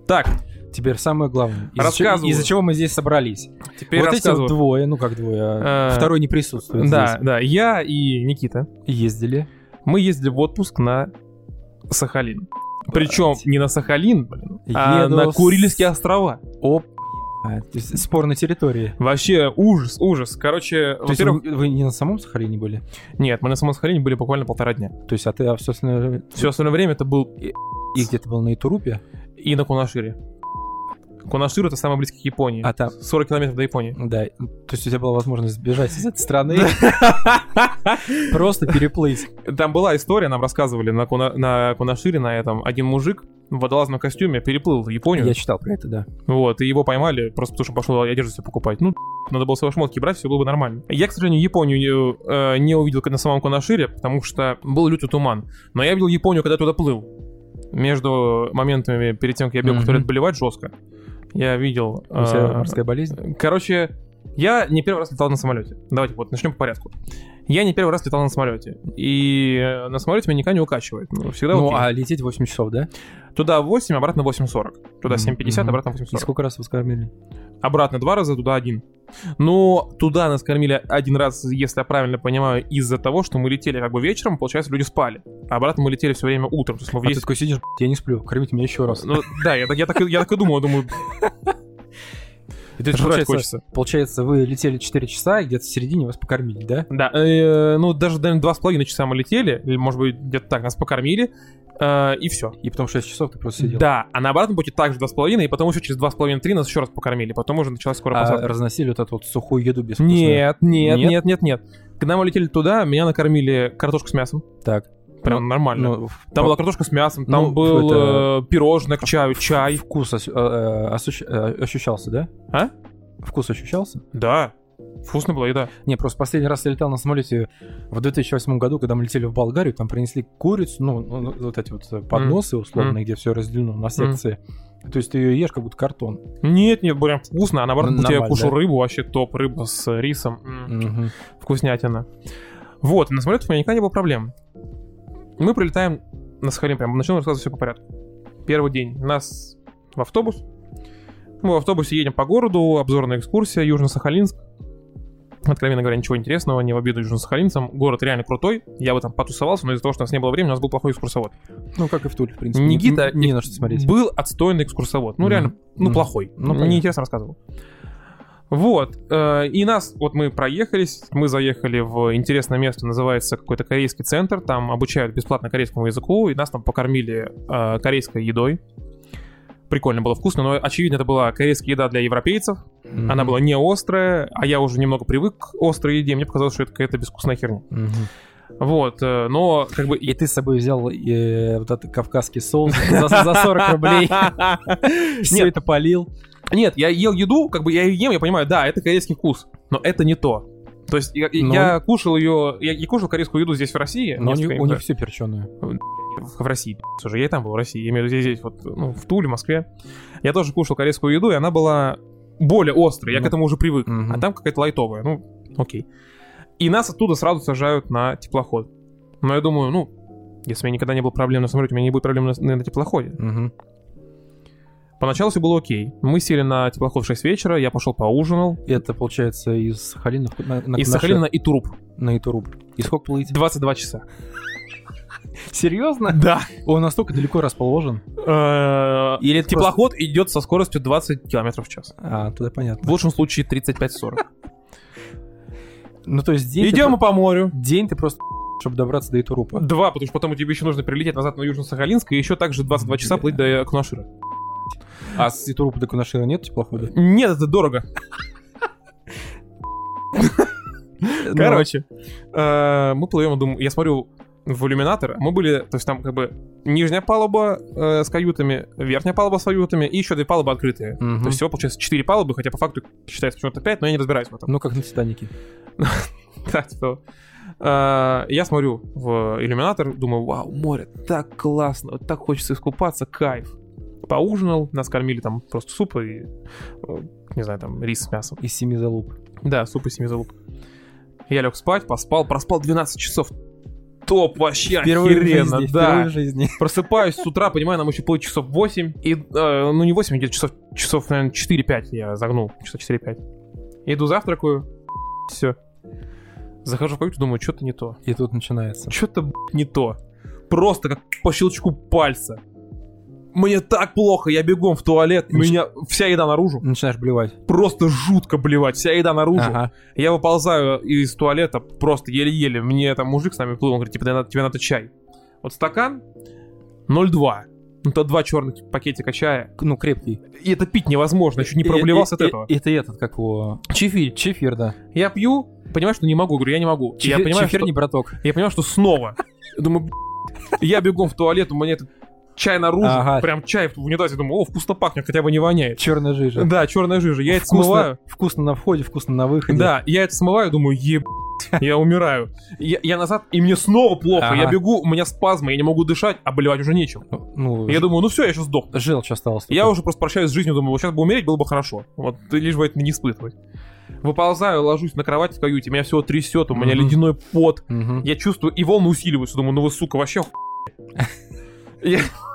Так, Теперь самое главное. Из-за, Рассказываю. чего, из-за чего мы здесь собрались? теперь вот эти вот двое, ну как двое, а Э, второй не присутствует Да, здесь. да, я и Никита. Ездили. Мы ездили в отпуск на Сахалин. Причем не на Сахалин, блин, а на Курильские острова. Оп. А, то есть спорной территории. Вообще ужас, ужас. Короче, То во-первых, вы, вы не на самом Сахалине были? нет, мы на самом Сахалине были буквально полтора дня. То есть, а ты, а, собственно, Все остальное время это был и где ты был на Итурупе? и на Кунашире. Кунашир это самый близкий к Японии. А там, 40 километров до Японии. да, то есть у тебя была возможность сбежать из этой страны, просто переплыть. Там была история, нам рассказывали на, Куна- на Кунашире, на этом, один мужик в водолазном костюме переплыл в Японию. Я читал про это, да. Вот, и его поймали, просто потому что пошел одежду себе покупать. Ну, надо было свои шмотки брать, все было бы нормально. Я, к сожалению, Японию э, не увидел на самом Кунашире, потому что был лютый туман. Но я видел Японию, когда туда плыл. Между моментами, перед тем, как я бегал в Мгм. туалет болевать жестко, я видел... Э, морская болезнь? Короче, я не первый раз летал на самолете. Давайте вот начнем по порядку. Я не первый раз летал на самолете. И э, на самолете меня никогда не укачивает. Ну, всегда Ну, окей. а лететь 8 часов, да? Туда 8, обратно 8.40. Туда 7.50, Мгм. обратно И 8.40. сколько раз вас кормили? Обратно два раза, туда один. Но туда нас кормили один раз, если я правильно понимаю, из-за того, что мы летели как бы вечером, получается, люди спали. А обратно мы летели все время утром. То есть мы в А ты 10 такой сидишь, «Б***ь, я не сплю, кормите меня еще раз. Ну, да, я, так- я, так, и- я так и думал, думаю... И то есть, Жрать получается, хочется. получается, вы летели 4 часа, и где-то в середине вас покормили, да? Да, э, ну даже, наверное, два с половиной часа мы летели, или, может быть, где-то так, нас покормили, э, и все. И потом 6 часов ты просто сидел. Да, а на обратном пути также два с половиной, и потом еще через два с половиной три нас еще раз покормили, потом уже началась скоро А посадка. разносили вот эту вот сухую еду? Нет, нет, Нет? нет, нет, нет. Когда мы летели туда, меня накормили картошку с мясом. Так. Прям нормально. Ну, Там была картошка с мясом, там Ну, был это- э, пирожное к чаю, чай. Вкус ос- э, э, ощущался, да? А? Вкус ощущался? Да, вкусная была еда. Не, просто последний раз я летал на самолете в 2008 году, когда мы летели в Болгарию, там принесли курицу, ну, ну, вот эти вот подносы условные, где все разделено на секции. То есть ты ее ешь как будто картон. Нет, нет, прям вкусно. А наоборот, Ну, пути я кушал да? рыбу, вообще топ, рыба с рисом. М, Мгм. Вкуснятина. Вот, на самолетах у меня никогда не было проблем. Мы прилетаем на Сахалин, прям начнем рассказывать все по порядку. Первый день. Нас в автобус. Мы в автобусе едем по городу, обзорная экскурсия, Южно-Сахалинск. Откровенно говоря, ничего интересного, не в обиду южно-сахалинцам. Город реально крутой. Я в этом потусовался, но из-за того, что у нас не было времени, у нас был плохой экскурсовод. Ну, как и в Туле, в принципе. Никита не, не на что смотреть. Был отстойный экскурсовод. Ну, Мгм. реально, ну, плохой. Ну, неинтересно рассказывал. Вот. э, И нас, вот мы проехались, мы заехали в интересное место, называется какой-то корейский центр, там обучают бесплатно корейскому языку, и нас там покормили э, корейской едой. Прикольно было, вкусно, но, очевидно, это была корейская еда для европейцев. Мгм. Она была не острая, а я уже немного привык к острой еде, мне показалось, что это какая-то безвкусная херня. Мгм. Вот, э, но как бы... И ты с собой взял э, вот этот кавказский соус за, за 40 рублей. Все это полил. Нет, я ел еду, как бы я ее ем, я понимаю, да, это корейский вкус, но это не то. То есть я, Ну. я кушал ее, я, я кушал корейскую еду здесь в России, Но у них, у них все перченое. в, в России, уже я и там был в России, я имею в виду здесь, здесь вот, ну, в Туле, Москве. Я тоже кушал корейскую еду, и она была более острой, я Ну. к этому уже привык, Мгм. а там какая-то лайтовая, ну, окей. И нас оттуда сразу сажают на теплоход. Но я думаю, ну, если у меня никогда не было проблем на самолете, у меня не будет проблем на, на теплоходе. Мгм. Поначалу все было окей. Мы сели на теплоход в 6 вечера, я пошел поужинал. Это получается из Сахалина на, на, Из на Сахалина на Итуруп. на Итуруб. И сколько плыть? 22 часа. Серьезно? Да. Он настолько далеко расположен. Или теплоход идет со скоростью 20 км в час. А, туда В понятно. лучшем случае 35-40. Ну, то есть день... Идем мы по морю. День ты просто чтобы добраться до Итурупа. Два, потому что потом тебе еще нужно прилететь назад на Южно-Сахалинск и еще также 22 часа плыть до Кунашира. А с Итурупа до Кунашира нет теплохода? Нет, это дорого. Короче, э, мы плывем, думаю, я смотрю в иллюминатор, мы были, то есть там как бы нижняя палуба э, с каютами, верхняя палуба с каютами и еще две палубы открытые. То есть всего получается 4 палубы, хотя по факту считается почему-то 5, но я не разбираюсь в этом. Ну, как на Титанике. Да, типа, э, Я смотрю в иллюминатор, думаю, вау, море, так классно, так хочется искупаться, кайф. Поужинал, нас кормили там просто суп и, э, не знаю, там рис с мясом. Из семи залуп. Да, суп из семи залуп. Я лег спать, поспал, проспал 12 часов. Топ вообще Впервые в охеренно, жизни, да. впервые в жизни. Просыпаюсь с утра, понимаю, нам еще плыть часов 8. И, э, ну, не 8, где-то часов, часов, наверное, 4-5 я загнул. Часа 4-5. Иду завтракаю. Все. Захожу в каюту, думаю, что-то не то. И тут начинается. Что-то, не то. Просто как по щелчку пальца. Мне так плохо, я бегом в туалет, у Нач- меня вся еда наружу. Начинаешь блевать. Просто жутко блевать, вся еда наружу. Ага. Я выползаю из туалета просто еле-еле. Мне там мужик с нами плыл, он говорит, типа, тебе надо, тебе надо чай. Вот стакан 0,2. Ну, то два черных пакетика чая. Ну, крепкий. И это пить невозможно, чуть не проблевался и- от этого. и- Это этот, как его... Чефирь. Чефир, да. Я пью, понимаю, что не могу. Говорю, я не могу. И я Чефир, понимаю, чефир что... не браток. Я понимаю, что снова. Думаю, я бегом в туалет, у меня этот чай наружу, Ага. прям чай в унитазе, думаю, о, вкусно пахнет, хотя бы не воняет. Черная жижа. Да, черная жижа. Я это Вкусно, смываю. вкусно на входе, вкусно на выходе. Да, я это смываю, думаю, еб... Я умираю. Я, я назад, и мне снова плохо. Ага. Я бегу, у меня спазмы, я не могу дышать, а болевать уже нечем. Ну, Я думаю, ну все, я сейчас сдохну. желчь осталось. Я уже просто прощаюсь с жизнью, думаю, вот сейчас бы умереть было бы хорошо. Вот, лишь бы это не испытывать. Выползаю, ложусь на кровать в каюте, меня все трясет, у меня Мгм. ледяной пот. Мгм. Я чувствую, и волны усиливаются. Думаю, ну вы, сука, вообще охуели.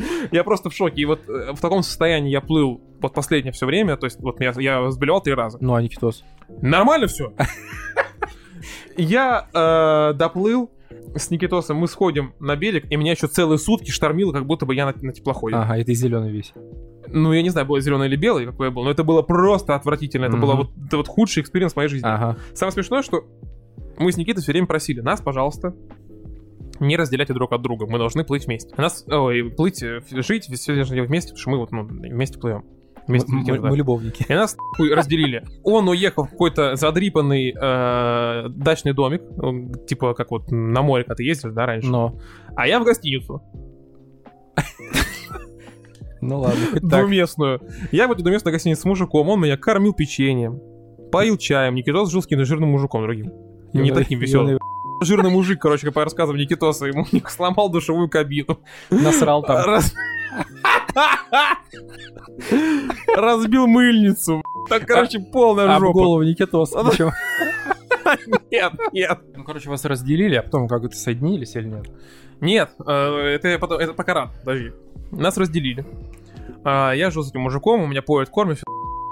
Я- Я просто в шоке. И вот э, в таком состоянии я плыл вот последнее все время. То есть вот я, я сбелевал три раза. Ну, а Никитос? Нормально все. Я э, доплыл с Никитосом, мы сходим на берег, и меня еще целые сутки штормило, как будто бы я на, на теплоходе. Ага, ты зеленый весь. Ну, я не знаю, было зеленое или белое, какое было, но это было просто отвратительно. Это Мгм. было вот, это вот худший experience моей жизни. Ага. Самое смешное, что мы с Никитой все время просили нас, пожалуйста, не разделяйте друг от друга. Мы должны плыть вместе. Нас, ой, плыть, э, жить, все должны делать вместе, потому что мы вот ну, вместе плывем. Вместе Мы, мы- да. мы любовники. И нас нахуй разделили. Он уехал в какой-то задрипанный э, дачный домик, типа как вот на море, когда ты ездишь, да, раньше. Но, А я в гостиницу, ну ладно, двуместную. Я в эту двуместную гостиницу с мужиком, он меня кормил печеньем, поил чаем. Никитос жил с каким-то жирным мужиком другим. Не таким веселым. Жирный мужик, короче, по рассказам Никитоса, ему сломал душевую кабину. Насрал там. Раз- Разбил мыльницу. Так, короче, полная Об жопа. голову Никитос. причем. Нет, нет. Ну, короче, вас разделили, а потом как-то соединились или нет? Нет, э, это, потом, это пока рано, подожди. Нас разделили. А, Я жил с этим мужиком, у меня поет, кормят,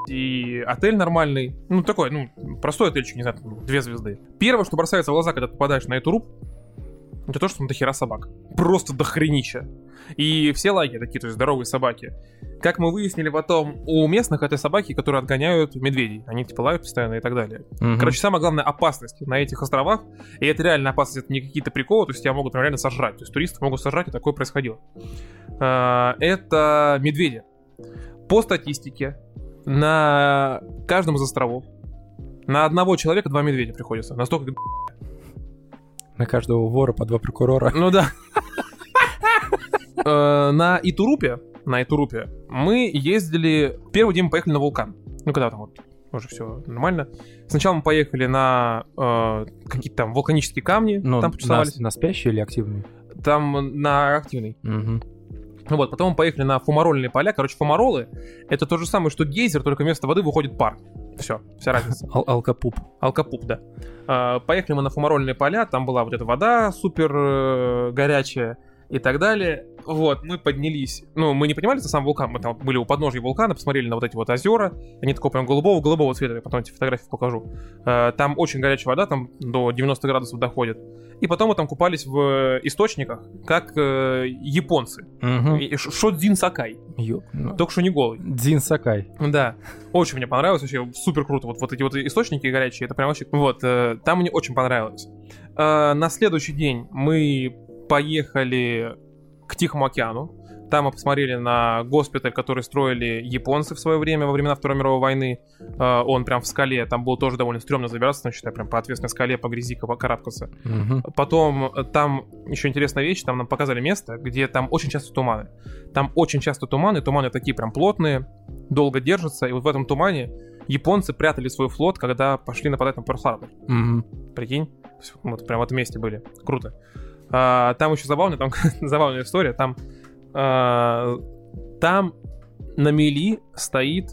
и отель нормальный. Ну, такой, ну, простой отельчик, не знаю, две звезды. Первое, что бросается в глаза, когда ты попадаешь на эту руб, это то, что там дохера собак. Просто дохренища. И все лаги такие, то есть здоровые собаки. Как мы выяснили потом, у местных это собаки, которые отгоняют медведей. Они типа лают постоянно и так далее. Мгм. Короче, самая главная опасность на этих островах, и это реально опасность, это не какие-то приколы, то есть тебя могут реально сожрать. То есть туристов могут сожрать, и такое происходило. А, Это медведи. По статистике, на каждом из островов на одного человека два медведя приходится. Настолько... На каждого вора по два прокурора. Ну да. Э, На Итурупе, на Итурупе мы ездили... Первый день мы поехали на вулкан. Ну, когда там вот уже все нормально. Сначала мы поехали на э, какие-то там вулканические камни, Ну, там на, почесались. на спящий или активный? Там на активный. Мгм. Ну вот, потом мы поехали на фумарольные поля. Короче, фумаролы — это то же самое, что гейзер, только вместо воды выходит пар. Все, вся разница. Ал- алкопуп. Алкопуп, да. А, Поехали мы на фумарольные поля, там была вот эта вода супер э, горячая и так далее. Вот, мы поднялись. Ну, мы не понимали, это сам вулкан. Мы там были у подножия вулкана, посмотрели на вот эти вот озера. Они такого прям голубого-голубого цвета. Я потом эти фотографии покажу. Э, Там очень горячая вода, там до 90 градусов доходит. И потом мы там купались в источниках, как э, японцы. Ш- Шодзин Сакай. Ёп, ну, Только что не голый. Дзин Сакай. Да, очень мне понравилось, вообще супер круто. Вот, вот эти вот источники горячие, это прям вообще... Вот, э, там мне очень понравилось. Э, на следующий день мы поехали к Тихому океану. Там мы посмотрели на госпиталь, который строили японцы в свое время, во времена Второй мировой войны. Э, он прям в скале, там было тоже довольно стрёмно забираться, там, считай, прям по ответственной скале, по грязи ка- карабкаться. Мгм. Потом э, там еще интересная вещь, там нам показали место, где там очень часто туманы. Там очень часто туманы, туманы такие прям плотные, долго держатся, и вот в этом тумане японцы прятали свой флот, когда пошли нападать на Перл-Харбор. Мгм. Прикинь? Вот прям в этом месте были. Круто. А, там еще забавно, там забавная история, там а, там на мели стоит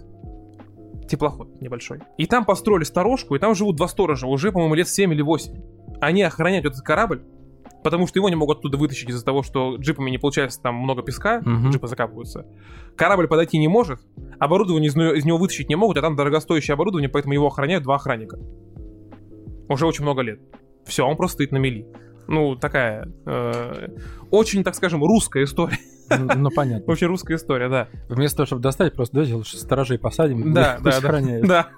теплоход небольшой. И там построили сторожку, и там живут два сторожа, уже, по-моему, лет 7 или 8. Они охраняют этот корабль, потому что его не могут оттуда вытащить из-за того, что джипами не получается там много песка, Мгм. джипы закапываются. Корабль подойти не может, оборудование из, него- из него вытащить не могут, а там дорогостоящее оборудование, поэтому его охраняют два охранника. Уже очень много лет. Все, он просто стоит на мели. Ну, такая э, очень, так скажем, русская история. Ну, Ну, понятно. Вообще русская история, да. Вместо того, чтобы достать, просто давайте лучше сторожей посадим. Да, да, да. Да.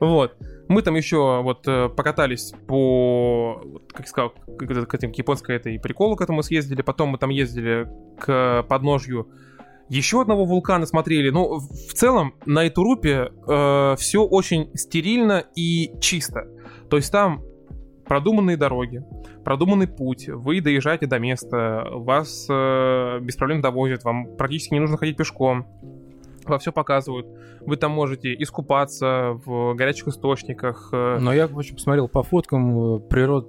Вот. Мы там еще вот э, покатались по, как я сказал, к, к- этим- к японской этой приколу к этому съездили. Потом мы там ездили к подножью еще одного вулкана смотрели. Ну, в целом, на Итурупе все очень стерильно и чисто. То есть там продуманные дороги, продуманный путь, вы доезжаете до места, вас э, без проблем довозят, вам практически не нужно ходить пешком, во все показывают. Вы там можете искупаться в горячих источниках. э, Но я, в общем, посмотрел по фоткам, э, природа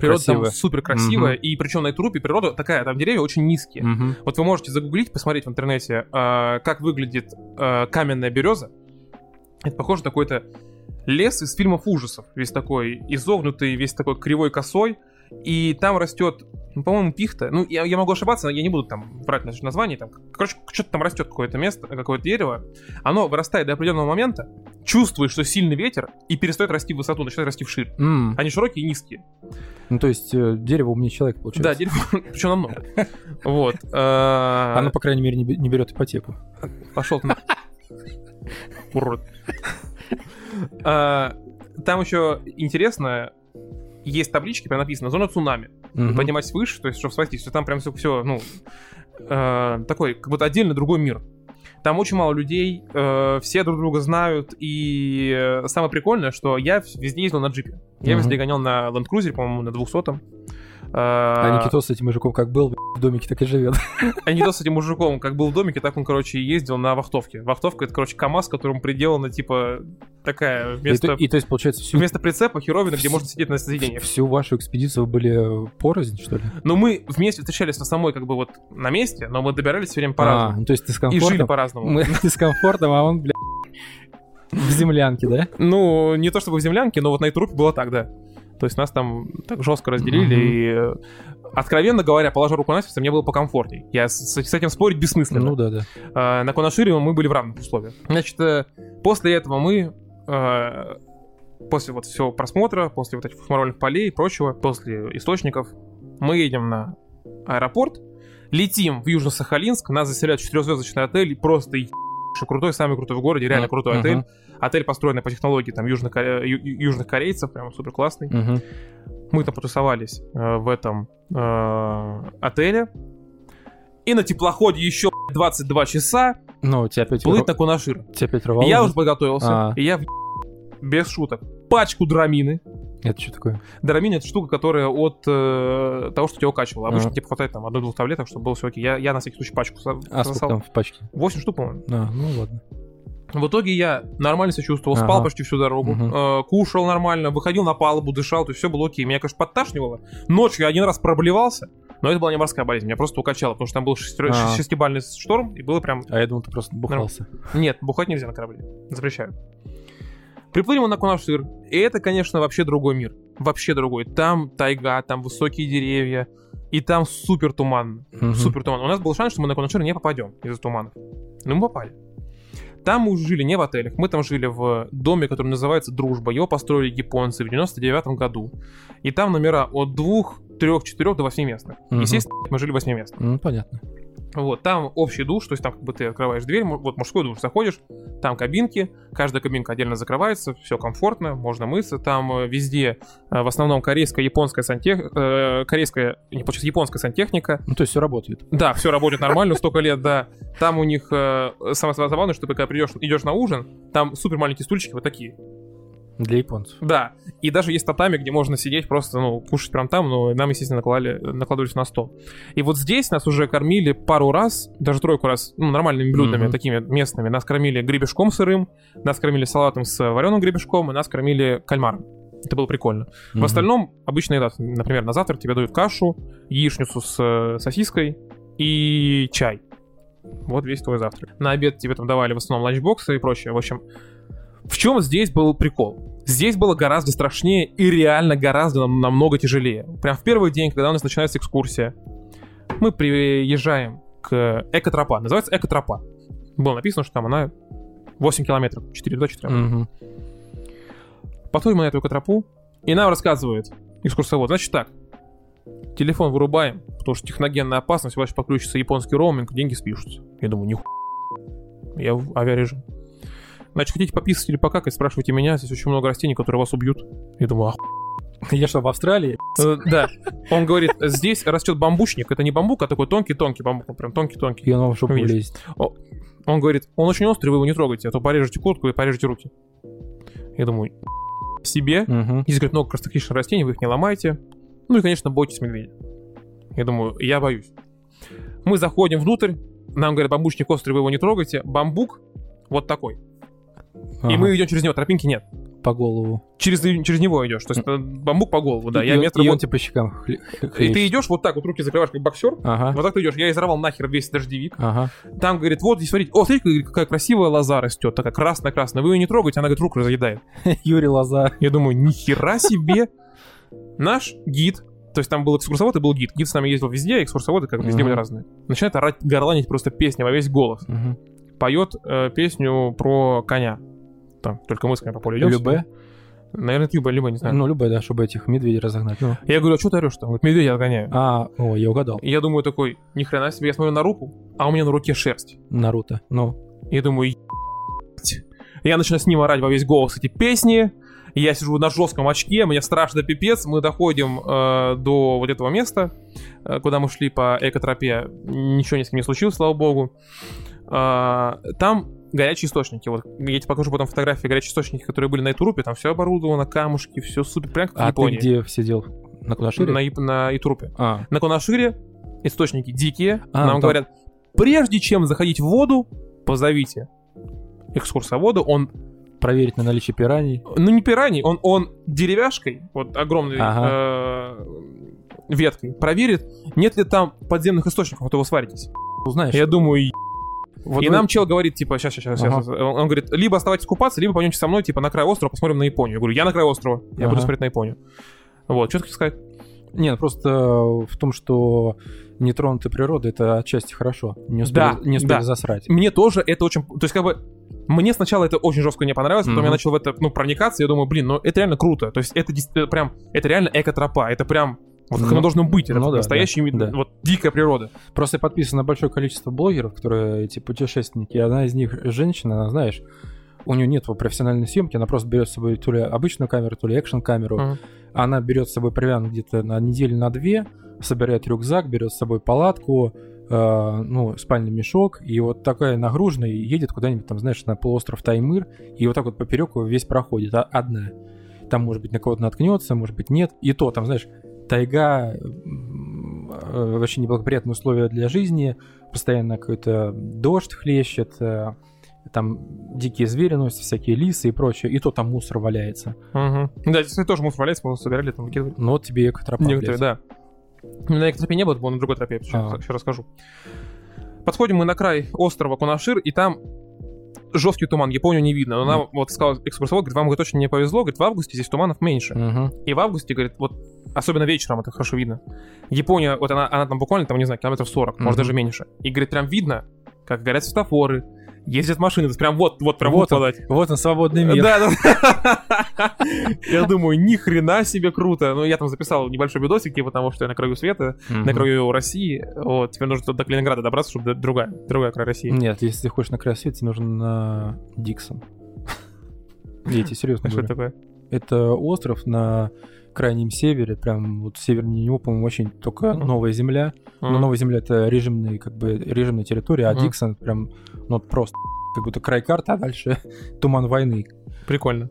Природа там красивая. супер красивая, Мгм. и причем на Итурупе природа такая, там деревья очень низкие. Мгм. Вот вы можете загуглить, посмотреть в интернете, э, как выглядит э, каменная береза. Это похоже на какой-то лес из фильмов ужасов. Весь такой изогнутый, весь такой кривой косой. И там растет ну, по-моему, пихта. Ну, я, я могу ошибаться, но я не буду там брать наше название. Там, короче, что-то там растет какое-то место, какое-то дерево. Оно вырастает до определенного момента, чувствует, что сильный ветер, и перестает расти в высоту, начинает расти вширь. М, Они широкие и низкие. Ну, то есть э, дерево умнее человека, Да, получается. дерево, причем намного. Вот. Оно, по крайней мере, не бе- не берет ипотеку. Пошел ты на... Урод. А, Там еще интересно, есть таблички, прям написано «Зона цунами». Мгм. Поднимать выше, то есть, чтобы спастись. Там прям все, все ну, э, такой, как будто отдельно другой мир. Там очень мало людей, э, все друг друга знают, и самое прикольное, что я везде ездил на джипе. Я Мгм. везде гонял на Land Cruiser, по-моему, на 200-м. А Никитос с этим мужиком как был, в домике так и живет. А то с этим мужиком, как был в домике, так он, короче, и ездил на вахтовке. Вахтовка — это, короче, КАМАЗ, которому приделана, типа, такая, И, вместо, то, и то есть, получается, всю, вместо прицепа херовина, где можно сидеть на сиденье. всю вашу экспедицию вы были э, порознь, что ли? Но мы вместе встречались на самой, как бы, вот, на месте, но мы добирались все время А, по-разному. ну, то есть ты с И комфортом. жили по-разному. Мы с комфортом, а он, бля, в землянке, да? Ну, не то чтобы в землянке, но вот на этой трупе было так, да. То есть нас там так жестко разделили, Мгм. и, откровенно говоря, положа руку на сердце, мне было покомфортней. Я с, с этим спорить бессмысленно. Ну да, да. А, на Конашире мы были в равных условиях. Значит, э, после этого мы, э, после вот всего просмотра, после вот этих фусмарольных полей и прочего, после источников, мы едем на аэропорт, летим в Южно-Сахалинск, нас заселяют четырехзвездочный отель, и просто еб- крутой, самый крутой в городе, реально крутой отель. Отель построенный по технологии там южных, южных корейцев, прям супер классный. Мгм. Мы там потусовались э, в этом э, отеле. И на теплоходе еще 22 часа Ну, тебя опять, плыть на Кунашир. тебя опять рвало? Я уже подготовился, А. и я в... без шуток пачку драмины. Это что такое? Драмин это штука, которая от э, того, что тебя укачивало. Обычно Ага. тебе хватает там одной-двух таблеток, чтобы было все окей. Я, я на всякий случай пачку со- А сколько там в пачке? 8 штук, по-моему. А, ну ладно. В итоге я нормально себя чувствовал, спал Ага. почти всю дорогу, Мгм. э, кушал нормально, выходил на палубу, дышал, то есть все было окей. Меня, конечно, подташнивало. Ночью я один раз проблевался, но это была не морская болезнь, меня просто укачало, потому что там был шестер- А. шестибальный шторм, и было прям... А я думал, ты просто бухался. Нет, бухать нельзя на корабле, запрещают. Приплыли мы на Кунашир, и это, конечно, вообще другой мир. Вообще другой. Там тайга, там высокие деревья, и там супер туман. Мгм. Супер туман. У нас был шанс, что мы на Кунашир не попадем из-за туманов. Но мы попали. Там мы жили не в отелях, мы там жили в доме, который называется «Дружба». Его построили японцы в 99 году. И там номера от двух, трех, четырех до восьми местных. Мгм. Естественно, мы жили восьми местных. Ну, понятно. Вот, там общий душ, то есть там как бы ты открываешь дверь, вот мужской душ, заходишь, там кабинки, каждая кабинка отдельно закрывается, все комфортно, можно мыться, там э, везде э, в основном корейская, японская сантех... э, корейская, не получается, японская сантехника, Ну, то есть все работает. да, все работает нормально, столько лет, да. Там у них самое забавное, что ты когда придешь, идешь на ужин, там супер маленькие стульчики вот такие. Для японцев. Да. И даже есть татами, где можно сидеть просто, ну, кушать прям там, но нам, естественно, наклали, накладывались на стол. И вот здесь нас уже кормили пару раз, даже тройку раз, ну, нормальными блюдами, Мгм. такими местными. Нас кормили гребешком сырым, нас кормили салатом с вареным гребешком, и нас кормили кальмаром. Это было прикольно. В Мгм. остальном, обычная еда, например, на завтрак тебе дают кашу, яичницу с э, сосиской и чай. Вот весь твой завтрак. На обед тебе там давали в основном ланчбоксы и прочее. В общем, в чем здесь был прикол? Здесь было гораздо страшнее и реально гораздо нам- намного тяжелее. Прям в первый день, когда у нас начинается экскурсия, мы приезжаем к экотропа. Называется экотропа. Было написано, что там она 8 километров. 4 до 4. Мгм. Подходим мы на эту экотропу, и нам рассказывает экскурсовод. Значит так, телефон вырубаем, потому что техногенная опасность, у вас подключится японский роуминг, деньги спишутся. Я думаю, нихуя. Я в авиарежим. Значит, хотите пописать или покакать, спрашивайте меня, здесь очень много растений, которые вас убьют. Я думаю, ах. Я что, в Австралии? Э, Да. Он говорит, здесь растет бамбучник. Это не бамбук, а такой тонкий-тонкий бамбук. Прям тонкий-тонкий. И он вам в Видишь. лезет. Он говорит, он очень острый, вы его не трогайте, а то порежете куртку и порежете руки. Я думаю, себе. Мгм. Здесь, говорит, много краснокнижных растений, вы их не ломайте. Ну и, конечно, бойтесь медведя. Я думаю, я боюсь. Мы заходим внутрь, нам говорят, бамбучник острый, вы его не трогайте. Бамбук вот такой. И Ага. мы идем через него, тропинки нет. по голову. Через, через него идешь. То есть это бамбук по голову, да. И Я он- метр и он вот- тебе по щекам хле- И ты идешь вот так, вот руки закрываешь, как боксер. Ага, Вот так ты идешь. Я изорвал нахер весь дождевик. ага. Там, говорит, вот здесь, смотрите, о, смотрите, какая красивая лоза растет, такая красная-красная. Вы ее не трогайте, она, говорит, руку разъедает. Юрий Лоза. Я думаю, нихера себе. Наш гид то есть там был экскурсовод и был гид. Гид с нами ездил везде, а экскурсоводы как бы везде были разные. Начинает орать, горланить просто песни во весь голос. Поет э, песню про коня. Там, только мы с конем по полю идем. Любе? Наверное, Любе, Любе, не знаю. Ну, любе, да, чтобы этих медведей разогнать. Ну. Я говорю, а что ты орешь там? Говорит, медведя отгоняю. А, о, я угадал. И я думаю такой, ни хрена себе, я смотрю на руку, а у меня на руке шерсть. Наруто. Ну, я думаю, я начинаю с ним орать во весь голос эти песни. Я сижу на жестком очке, мне страшно пипец. Мы доходим э, до вот этого места, э, куда мы шли по экотропе. Ничего ни с кем не случилось, слава богу. А, там горячие источники. Вот я тебе покажу потом фотографии горячие источники, которые были на Итурупе. Там все оборудовано, камушки, все супер, прям как в а ты Японии. где сидел? На Кунашире? На, на Итурупе. А, На Кунашире источники дикие. А, Нам там- говорят, прежде чем заходить в воду, позовите экскурсовода. Он, проверить на наличие пираний. ну не пираний, он, он деревяшкой, вот огромной Ага. э, веткой, проверит, нет ли там подземных источников, а то вы сваритесь. Узнаешь. Я думаю. Вот и вы- нам чел говорит, типа, сейчас, сейчас, сейчас. Ага. Он, он говорит, либо оставайтесь купаться, либо пойдемте со мной, типа, на край острова, посмотрим на Японию. Я говорю, я на край острова, я Ага. буду смотреть на Японию. Вот, что ты хотел сказать? Не, ну просто в том, что нетронутая природа, это отчасти хорошо. Не успели, Да, не успели да. засрать. мне тоже это очень... То есть, как бы, мне сначала это очень жестко не понравилось, потом Мгм. я начал в это, ну, проникаться, я думаю, блин, ну, это реально круто. То есть, это действительно прям, это реально эко-тропа, это прям, вот как Ну, оно должно быть, это ну да, настоящий, да, да. вот, дикая природа. Просто я подписан на большое количество блогеров, которые эти путешественники. и Одна из них женщина, она, знаешь, у нее нет профессиональной съемки, она просто берет с собой то ли обычную камеру, то ли экшн-камеру. Мгм. Она берет с собой провиант где-то на неделю, на две, собирает рюкзак, берет с собой палатку, э, ну, спальный мешок, и вот такая нагруженная, едет куда-нибудь там, знаешь, на полуостров Таймыр, и вот так вот поперек весь проходит, а- одна. Там, может быть, на кого-то наткнется, может быть, нет. И то, там, знаешь, тайга, э, вообще неблагоприятные условия для жизни, постоянно какой-то дождь хлещет, э, там дикие звери носятся, всякие лисы и прочее, и то там мусор валяется. Мгм. Да, здесь тоже мусор валяется, мы собирали, там выкидывали. Ну вот тебе экотропа, Некоторые, да. На экотропе не было, было на другой тропе, сейчас, А. сейчас расскажу. Подходим мы на край острова Кунашир, и там жесткий туман, Японию не видно. Но нам, вот сказал экскурсовод, говорит, вам говорит, точно не повезло, говорит, в августе здесь туманов меньше. Мгм. И в августе, говорит, вот особенно вечером это хорошо видно. Япония, вот она, она там буквально, там, не знаю, километров 40, может Мгм. даже меньше. И, говорит, прям видно, как горят светофоры, ездят машины, прям вот, вот, прям Вот вот он. Вот он, свободный мир. Да, да. Я думаю, ни хрена себе круто. Ну, я там записал небольшой видосик, типа того, что я на краю света, на краю России. Вот, теперь нужно до Калининграда добраться, чтобы другая, другая край России. Нет, если ты хочешь на край света, тебе нужно на Диксон. Тебе серьезно Что это говорю. такое? Это остров на крайнем севере, прям вот севернее него, по-моему, вообще только Мгм. новая земля. Но Мгм. новая земля это режимный, как бы, режимная территория, а Мгм. Диксон прям, ну, просто как будто край карты, а дальше туман войны. Прикольно.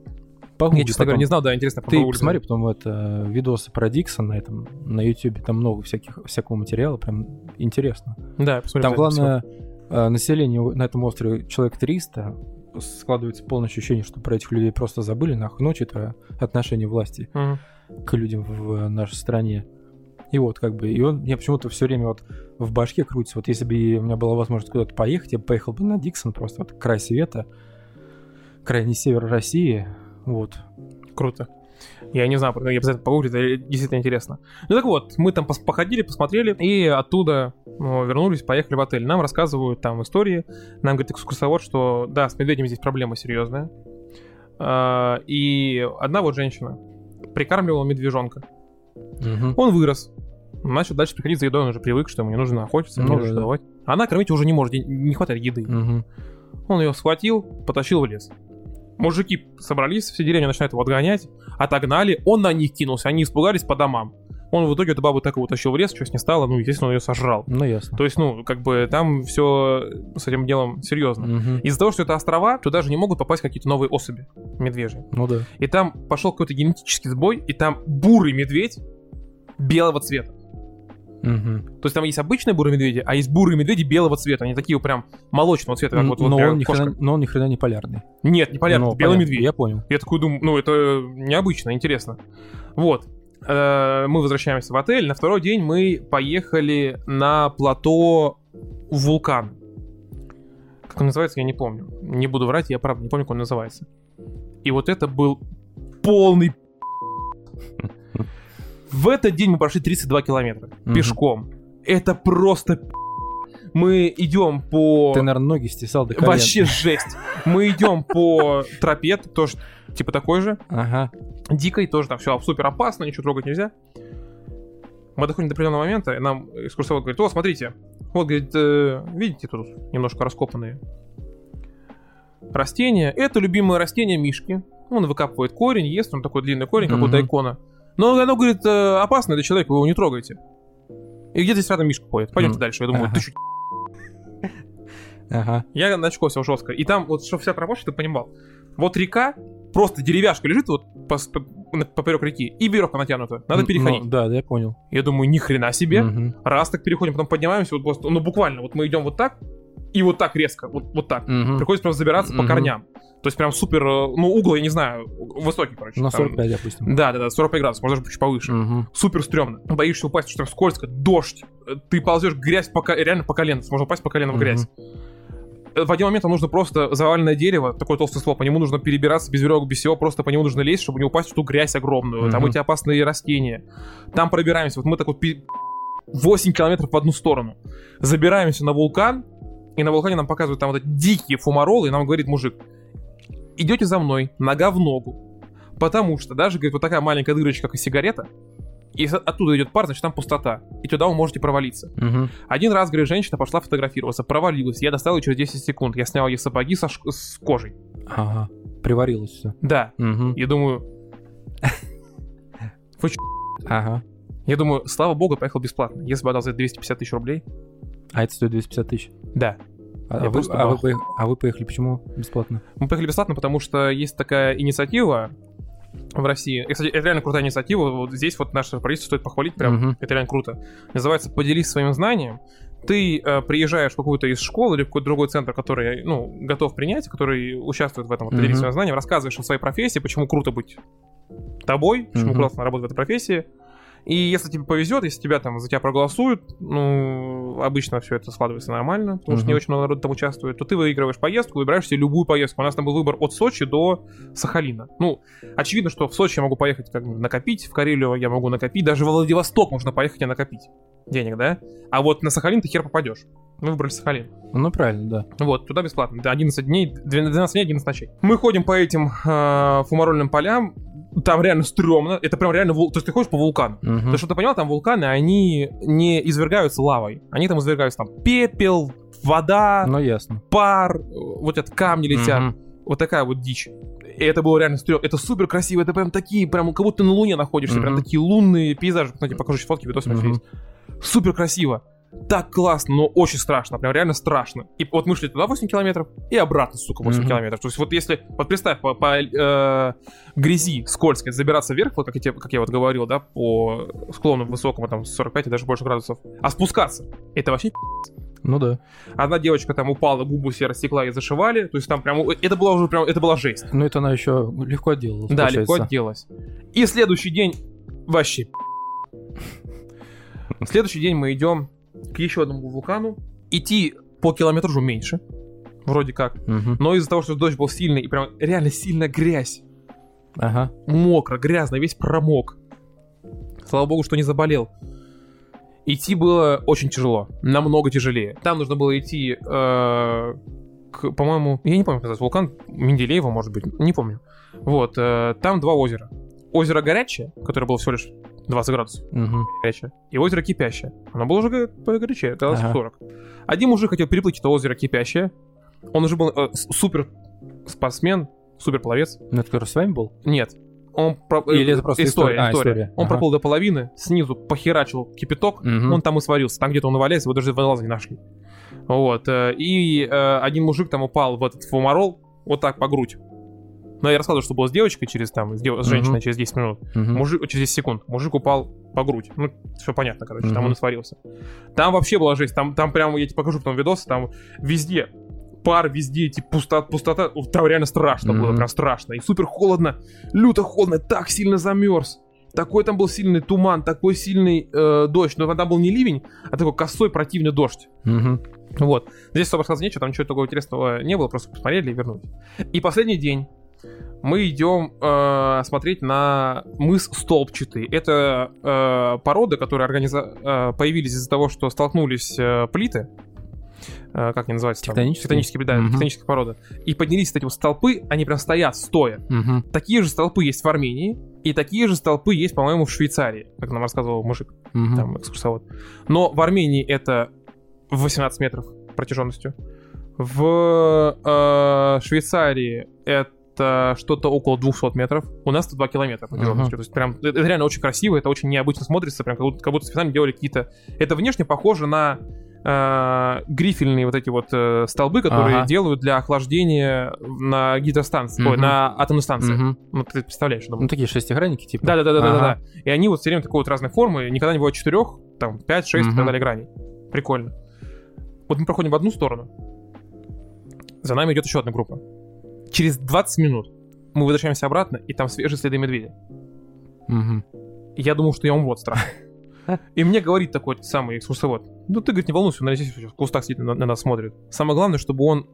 Погугли Я, честно говоря, потом. не знал, да, интересно. Ты попробовать. посмотри потом это видосы про Диксон на этом на YouTube, там много всяких всякого материала, прям интересно. Да, я посмотрю. Там главное э, население на этом острове человек 300. Складывается полное ощущение, что про этих людей просто забыли, нахуй. Ну, это отношение власти. Мгм. к людям в нашей стране. И вот как бы, и он мне почему-то все время вот в башке крутится. Вот если бы у меня была возможность куда-то поехать, я бы поехал бы на Диксон, просто вот край света, крайний север России, вот. Круто. Я не знаю, я обязательно погуглю, это действительно интересно. Ну так вот, мы там пос- походили, посмотрели, и оттуда ну, вернулись, поехали в отель. Нам рассказывают там истории. Нам говорит экскурсовод, что да, с медведями здесь проблема серьезная. А, И одна вот женщина прикармливала медвежонка. Мгм. Он вырос. Начал дальше приходить за едой, он уже привык, что ему не нужно охотиться, не Ну нужно да, да. давать. Она кормить уже не может, не хватает еды. Мгм. Он ее схватил, потащил в лес. Мужики собрались, все деревни начинают его отгонять, отогнали, он на них кинулся, они испугались по домам. Он в итоге эту бабу так и утащил в лес, что с ней стало, ну, естественно, он ее сожрал. Ну, ясно. То есть, ну, как бы там все с этим делом серьезно. Мгм. Из-за того, что это острова, туда же не могут попасть какие-то новые особи медвежьи. Ну да. И там пошел какой-то генетический сбой, и там бурый медведь белого цвета. Мгм. То есть там есть обычные бурые медведи, а есть бурые медведи белого цвета. Они такие прям молочного цвета, как вот, вот но, он ни хрена, но он ни хрена не полярный. Нет, не полярный, это белый понятно, медведь. Я понял. Я такой думаю, ну это необычно, интересно. Вот. Э, Мы возвращаемся в отель. На второй день мы поехали на плато вулкан. Как он называется, я не помню. Не буду врать, я правда не помню, как он называется. И вот это был полный В этот день мы прошли 32 километра Мгм. пешком. Это просто. Мы идем по... Ты, наверное, ноги стесал до колен. Вообще жесть. Мы идем по тропе, тоже типа такой же, Ага. дикой, тоже там все супер опасно, ничего трогать нельзя. Мы доходим до определенного момента, и нам экскурсовод говорит, о, смотрите, вот, говорит, э, видите, тут немножко раскопанные растения. Это любимое растение Мишки. Он выкапывает корень, ест, он такой длинный корень, как у дайкона. Но оно, говорит, э, опасно для человека, вы его не трогайте. И где здесь рядом Мишка ходит? Пойдемте дальше. Я думаю, ты чё, Ага. Я начкосил жестко. И там, вот, чтобы вся тропа, что ты понимал. Вот река, просто деревяшка лежит вот по, по- поперек реки, и веревка натянута. Надо Ну, переходить. да, да, я понял. Я думаю, ни хрена себе. Мгм. Раз так переходим, потом поднимаемся, вот просто, ну буквально, вот мы идем вот так, и вот так резко, вот, вот так. Мгм. Приходится просто забираться по Мгм. корням. То есть прям супер, э, ну угол, я не знаю, высокий, короче. На Там- 45, допустим. Да, да, да, 45 градусов, может даже чуть повыше. Мгм. Супер стрёмно. Боишься упасть, что там скользко, дождь. Э, Ты ползешь грязь по, ко- реально по колено, можно упасть по колено в Мгм. грязь. Э, В один момент нам нужно просто заваленное дерево, такой толстый слоп, по нему нужно перебираться без веревок, без всего, просто по нему нужно лезть, чтобы не упасть в ту грязь огромную. Там Мгм. эти опасные растения. Там пробираемся. Вот мы так вот пи- 8 километров в одну сторону. Забираемся на вулкан, и на вулкане нам показывают там вот эти дикие фумаролы, и нам говорит мужик, идете за мной, нога в ногу. Потому что даже, говорит, вот такая маленькая дырочка, как и сигарета, и оттуда идет пар, значит, там пустота. И туда вы можете провалиться. Мгм. Один раз, говорит, женщина пошла фотографироваться, провалилась. Я достал ее через 10 секунд. Я снял ей сапоги со ш- с кожей. Ага. Приварилось все. Да. Мгм. Я думаю, Ага. я думаю, слава богу, поехал бесплатно. Если бы отдал за это 250 тысяч рублей, А это стоит 250 тысяч. да. А, Я вы, а, вы поех- а вы поехали почему бесплатно? Мы поехали бесплатно, потому что есть такая инициатива в России. И, кстати, это реально крутая инициатива. Вот здесь вот наше правительство стоит похвалить, прям Мгм. это реально круто. Называется «Поделись своим знанием». Ты э, приезжаешь в какую-то из школ или в какой-то другой центр, который, ну, готов принять, который участвует в этом, вот, «Поделись своим знанием», рассказываешь о своей профессии, почему круто быть тобой, почему Мгм. классно работать в этой профессии. И если тебе повезет, если тебя там за тебя проголосуют, ну, обычно все это складывается нормально, потому что Мгм. не очень много народу там участвует, то ты выигрываешь поездку, выбираешь себе любую поездку. У нас там был выбор от Сочи до Сахалина. Ну, очевидно, что в Сочи я могу поехать как накопить, в Карелию я могу накопить, даже в Владивосток можно поехать и накопить денег, да? А вот на Сахалин ты хер попадешь. Мы выбрали Сахалин. Ну, правильно, да. Вот, туда бесплатно. Да, 11 дней, 12 дней, 11 ночей. Мы ходим по этим э, фумарольным полям, там реально стрёмно, это прям реально, вул- то есть ты ходишь по вулкану. Мгм. То, что ты понял, там вулканы, они не извергаются лавой. Они там извергаются там пепел, вода, Ну, ясно. пар, вот это камни летят. Мгм. Вот такая вот дичь. И это было реально стрёмно. Это супер красиво. Это прям такие, прям как будто на Луне находишься. Прям Мгм. такие лунные пейзажи. Кстати, покажу сейчас фотки, видосы у меня Мгм. есть. Супер красиво. Так классно, но очень страшно. Прям реально страшно. И вот мы шли туда 8 километров и обратно, сука, 8 Мгм. километров. То есть вот если, вот представь, по, по, э, грязи скользкой забираться вверх, вот как я, как я вот говорил, да, по склону высокому, там, 45 и даже больше градусов, а спускаться, это вообще Ну да. Одна девочка там упала, губу себе растекла и зашивали. То есть там прям... Это была уже прям... Это была жесть. Ну, это она еще легко отделалась. Да, легко получается. отделалась. И следующий день... Вообще... Следующий день мы идем к еще одному вулкану. Идти по километражу меньше. Вроде как. Мгм. Но из-за того, что дождь был сильный, и прям реально сильная грязь. Ага. Мокро, грязно, весь промок. Слава богу, что не заболел. Идти было очень тяжело, намного тяжелее. Там нужно было идти, э, к, по-моему, я не помню, как называется, вулкан Менделеева, может быть, не помню. Вот, э, там два озера. Озеро горячее, которое было всего лишь 20 градусов Мгм. горячее, и озеро кипящее. Оно было уже го- погорячее, градусов Ага. 40. Один мужик хотел переплыть это озеро кипящее. Он уже был э, супер спортсмен, супер пловец. Ну, это который с вами был? Нет. Он про- э, Или это просто история? А, история. Он Ага. проплыл до половины, снизу похерачил кипяток, Мгм. он там и сварился. Там где-то он валяется, его даже водолазы не нашли. Вот. э, И э, один мужик там упал в этот фумарол, вот так по грудь. Но я рассказывал, что было с девочкой через там, с, дев- с женщиной через 10 минут. Мгм. Мужик, через 10 секунд. Мужик упал по грудь. Ну, все понятно, короче, там Мгм. он и сварился. Там вообще была жесть. Там, там прямо, я тебе покажу потом видосы, там везде пар, везде эти пустота, пустота. Там реально страшно было, Мгм. прям страшно. И супер холодно, люто холодно, так сильно замерз. Такой там был сильный туман, такой сильный э, дождь. Но там был не ливень, а такой косой противный дождь. Мгм. Вот. Здесь особо рассказать нечего, там ничего такого интересного не было, просто посмотрели и вернулись. И последний день мы идем э, смотреть на мыс Столбчатый. Это э, порода, которые организа... э, появились из-за того, что столкнулись э, плиты. Э, как они называются? там? Тектонические? Тектонические, да, Мгм. тектоническая порода. И поднялись эти вот столпы, они прям стоят стоя. Мгм. Такие же столпы есть в Армении, и такие же столпы есть, по-моему, в Швейцарии, как нам рассказывал мужик, Мгм. там, экскурсовод. Но в Армении это в 18 метров протяженностью. В э, Швейцарии это что-то около 200 метров. У нас тут 2 километра протяженностью. То есть прям это, это реально очень красиво, это очень необычно смотрится, прям как будто, как будто специально делали какие-то... Это внешне похоже на э, грифельные вот эти вот э, столбы, которые Ага. делают для охлаждения на гидростанции, ой, Мгм. на атомной станции. Мгм. Ну, ты представляешь, думаю. Ну, такие шестигранники, типа. Да, да, да, да, да, Ага. да. И они вот все время такой вот разной формы, никогда не бывает четырех, там, 5, 6 и Мгм. так далее граней. Прикольно. Вот мы проходим в одну сторону. За нами идет еще одна группа. Через 20 минут мы возвращаемся обратно, и там свежие следы медведя. И я думал, что я умру от страха. И мне говорит такой самый экскурсовод, ну ты, говорит, не волнуйся, он здесь в кустах сидит, на, на нас смотрит. Самое главное, чтобы он...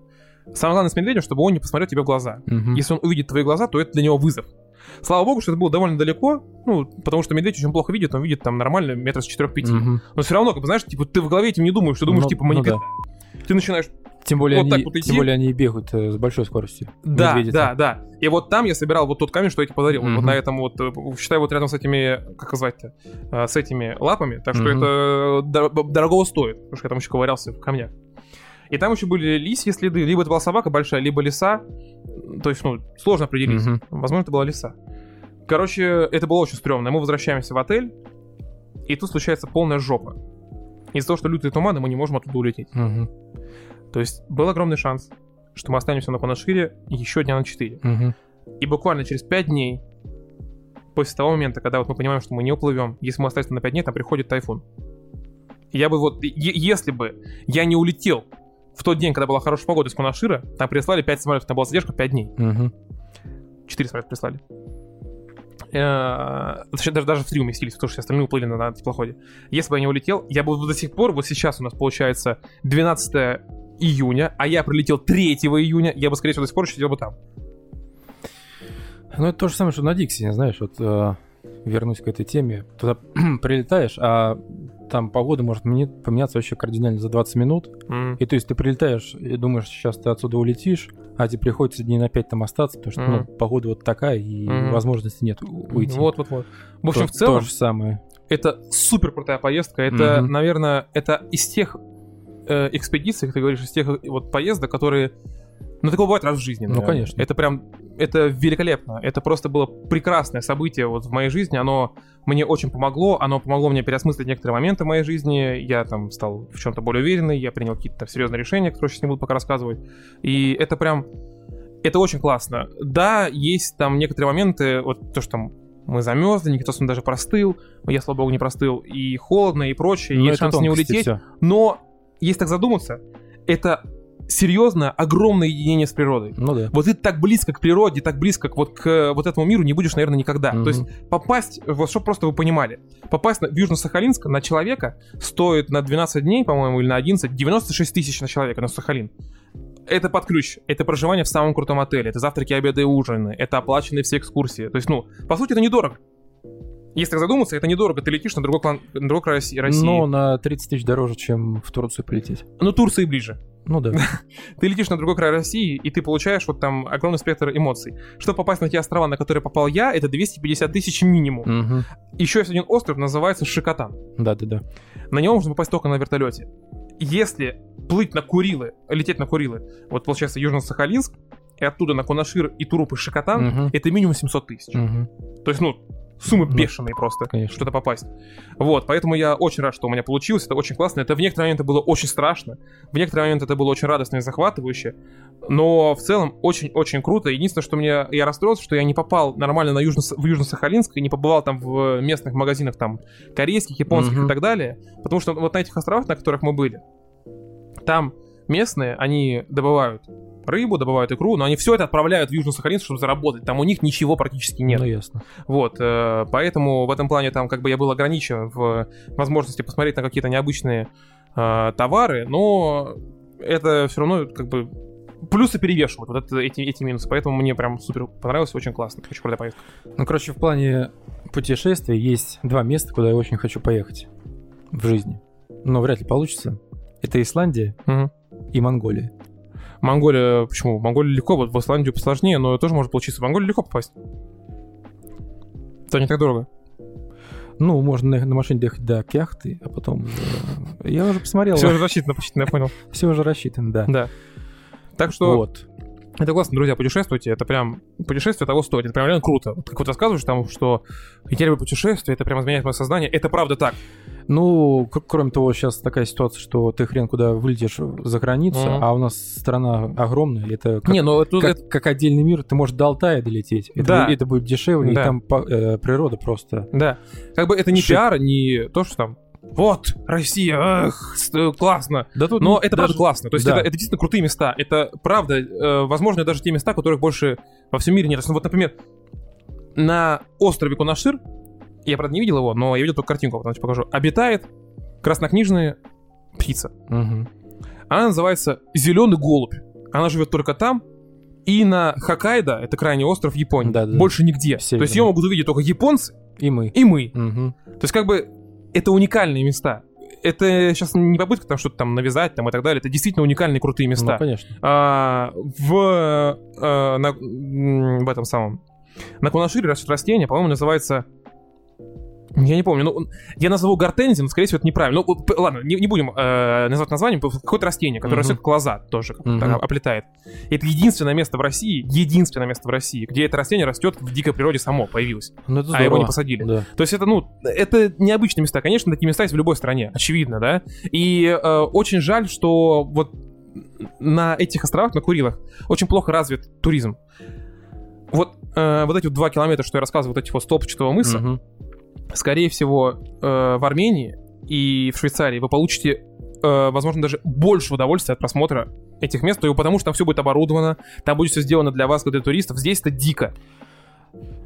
Самое главное с медведем, чтобы он не посмотрел тебе в глаза. Мгм. Если он увидит твои глаза, то это для него вызов. Слава богу, что это было довольно далеко, ну, потому что медведь очень плохо видит, он видит там нормально метр с 4-5. Мгм. Но все равно, как бы, знаешь, типа, ты в голове этим не думаешь, ты думаешь, Ну, типа, мы не ну да. Ты начинаешь, Тем более, Вот так они, вот идти. тем более они бегают э, с большой скоростью. да, медведи-то. да, да. И вот там я собирал вот тот камень, что я тебе подарил. Вот Мгм. на этом вот, э, считай, вот рядом с этими, как назвать-то, э, с этими лапами. Так что Мгм. это дор- дорогого стоит, потому что я там еще ковырялся в камнях. И там еще были лисьи следы, либо это была собака большая, либо лиса. То есть, ну, сложно определить. Мгм. Возможно, это была лиса. Короче, это было очень стрёмно. Мы возвращаемся в отель, и тут случается полная жопа. Из-за того, что лютые туманы, мы не можем оттуда улететь. Мгм. То есть был огромный шанс, что мы останемся на Кунашире еще дня на 4. Мгм. И буквально через 5 дней, после того момента, когда вот мы понимаем, что мы не уплывем, если мы останемся на 5 дней, там приходит тайфун. Я бы вот, если бы я не улетел в тот день, когда была хорошая погода из Кунашира, там прислали 5 самолетов, там была задержка 5 дней. Мгм. 4 самолета прислали. Э, точнее, даже, даже в три уместились, потому что все остальные уплыли на, на теплоходе. Если бы я не улетел, я бы до сих пор, вот сейчас у нас получается 12 июня, а я прилетел 3 июня, я бы, скорее всего, до сих пор еще сидел бы там. Ну, это то же самое, что на Диксине, знаешь, вот э, вернусь к этой теме. Туда прилетаешь, а там погода может поменяться вообще кардинально за 20 минут. М. И то есть ты прилетаешь и думаешь, сейчас ты отсюда улетишь, а тебе приходится дней на 5 там остаться, потому что ну, Мгм. погода вот такая, и Мгм. возможности нет уйти. Вот, вот, вот. В общем, То- в целом, То же самое. это супер крутая поездка. Это, Мгм. наверное, это из тех э, экспедиций, как ты говоришь, из тех э, вот поездок, которые. Ну, такое бывает раз в жизни. Ну, конечно. Это прям. Это великолепно. Это просто было прекрасное событие вот в моей жизни. Оно мне очень помогло. Оно помогло мне переосмыслить некоторые моменты в моей жизни. Я там стал в чем-то более уверенный. Я принял какие-то там серьезные решения, которые сейчас не буду пока рассказывать. И это прям. Это очень классно. Да, есть там некоторые моменты, вот то, что там мы замерзли, никто даже простыл, я, слава богу, не простыл, и холодно, и прочее, Ну, есть это шанс не улететь. всё. Но, если так задуматься, это серьезное, огромное единение с природой. Ну да. Вот ты так близко к природе, так близко к вот к вот этому миру не будешь, наверное, никогда. Мгм. То есть попасть, вот чтобы просто вы понимали, попасть на, в Южно-Сахалинск на человека стоит на 12 дней, по-моему, или на 11, 96 тысяч на человека на Сахалин. Это под ключ, это проживание в самом крутом отеле, это завтраки, обеды и ужины, это оплаченные все экскурсии. То есть, ну, по сути, это недорого. Если так задуматься, это недорого. Ты летишь на другой, клан, на другой край России. Но на 30 тысяч дороже, чем в Турцию полететь. Ну, Турции ближе. Ну да. Ты летишь на другой край России, и ты получаешь вот там огромный спектр эмоций. Чтобы попасть на те острова, на которые попал я, это 250 тысяч минимум. Мгм. Еще есть один остров, называется Шикотан. Да-да-да. На него можно попасть только на вертолете. Если плыть на Курилы, лететь на Курилы, вот получается Южно-Сахалинск, и оттуда на Кунашир и Туруп и Шикотан, Мгм. это минимум 700 тысяч. Мгм. То есть, ну, суммы Ну, бешеные просто, конечно. что-то попасть. Вот, поэтому я очень рад, что у меня получилось, это очень классно. Это в некоторые моменты было очень страшно, в некоторые моменты это было очень радостно и захватывающе, но в целом очень-очень круто. Единственное, что мне я расстроился, что я не попал нормально на Южно, в Южно-Сахалинск и не побывал там в местных магазинах там корейских, японских Мгм. и так далее, потому что вот на этих островах, на которых мы были, там местные, они добывают рыбу, добывают икру, но они все это отправляют в Южно-Сахалинск, чтобы заработать. Там у них ничего практически нет. Ну ясно. Вот, э, поэтому в этом плане там как бы я был ограничен в возможности посмотреть на какие-то необычные э, товары, но это все равно как бы плюсы перевешивают вот это, эти, эти минусы. Поэтому мне прям супер понравилось, очень классно. Очень крутая поездка. Ну, короче, в плане путешествий есть два места, куда я очень хочу поехать в жизни. Но вряд ли получится. Это Исландия Мгм. и Монголия. Монголия, почему? Монголия легко, вот в Исландию посложнее, но тоже может получиться. В Монголию легко попасть. Это не так дорого. Ну, можно на, на машине доехать до Кяхты, а потом... э, Я уже посмотрел. Все уже рассчитано, я понял. Все уже рассчитано, да. Да. Так что Вот. это классно, друзья, путешествуйте. Это прям путешествие того стоит. Это прям реально круто. Вот как вот рассказываешь там, что я люблю путешествия, это прям изменяет мое сознание. Это правда так. Ну, кроме того, сейчас такая ситуация, что ты хрен куда вылетишь за границу, Мгм. а у нас страна огромная, это как, Не, ну это, как, как отдельный мир, ты можешь до Алтая долететь. Это, Да. будет, это будет дешевле, Да. и там по- э, природа просто... Да. Как бы это не Шик. пиар, не то, что там вот, Россия, эх, э, классно. Да тут Но не- это даже- правда классно. То есть да. это, это действительно крутые места. Это правда, э, возможно, даже те места, которых больше во всем мире нет. Ну, Вот, например, на острове Кунашир, я, правда, не видел его, но я видел только картинку, потом тебе покажу, обитает краснокнижная птица. Мгм. Она называется «Зеленый голубь». Она живет только там, и на Хоккайдо, это крайний остров Японии, Да-да-да. больше нигде. Северный. То есть ее могут увидеть только японцы И мы. и мы. Мгм. То есть как бы это уникальные места. Это сейчас не попытка там что-то там навязать там и так далее. Это действительно уникальные крутые места. Ну, конечно. А, в, э, на, в этом самом... На Кунашире растет растение, по-моему, называется... Я не помню, ну, я назову гортензией, но, скорее всего, это неправильно. Ну, ладно, не, не будем э, называть названием, какое-то растение, которое растет глаза тоже, Мгм. так оплетает. И это единственное место в России, единственное место в России, где это растение растет в дикой природе само, появилось. Ну, это А его не посадили. Да. То есть это, ну, это необычные места. Конечно, такие места есть в любой стране, очевидно, да. И э, очень жаль, что вот на этих островах, на Курилах, очень плохо развит туризм. Вот, э, вот эти вот два километра, что я рассказывал, вот этих вот столбчатого мыса, Мгм. Скорее всего, э, в Армении и в Швейцарии вы получите, э, возможно, даже больше удовольствия от просмотра этих мест, потому что там все будет оборудовано, там будет все сделано для вас, для туристов. Здесь это дико.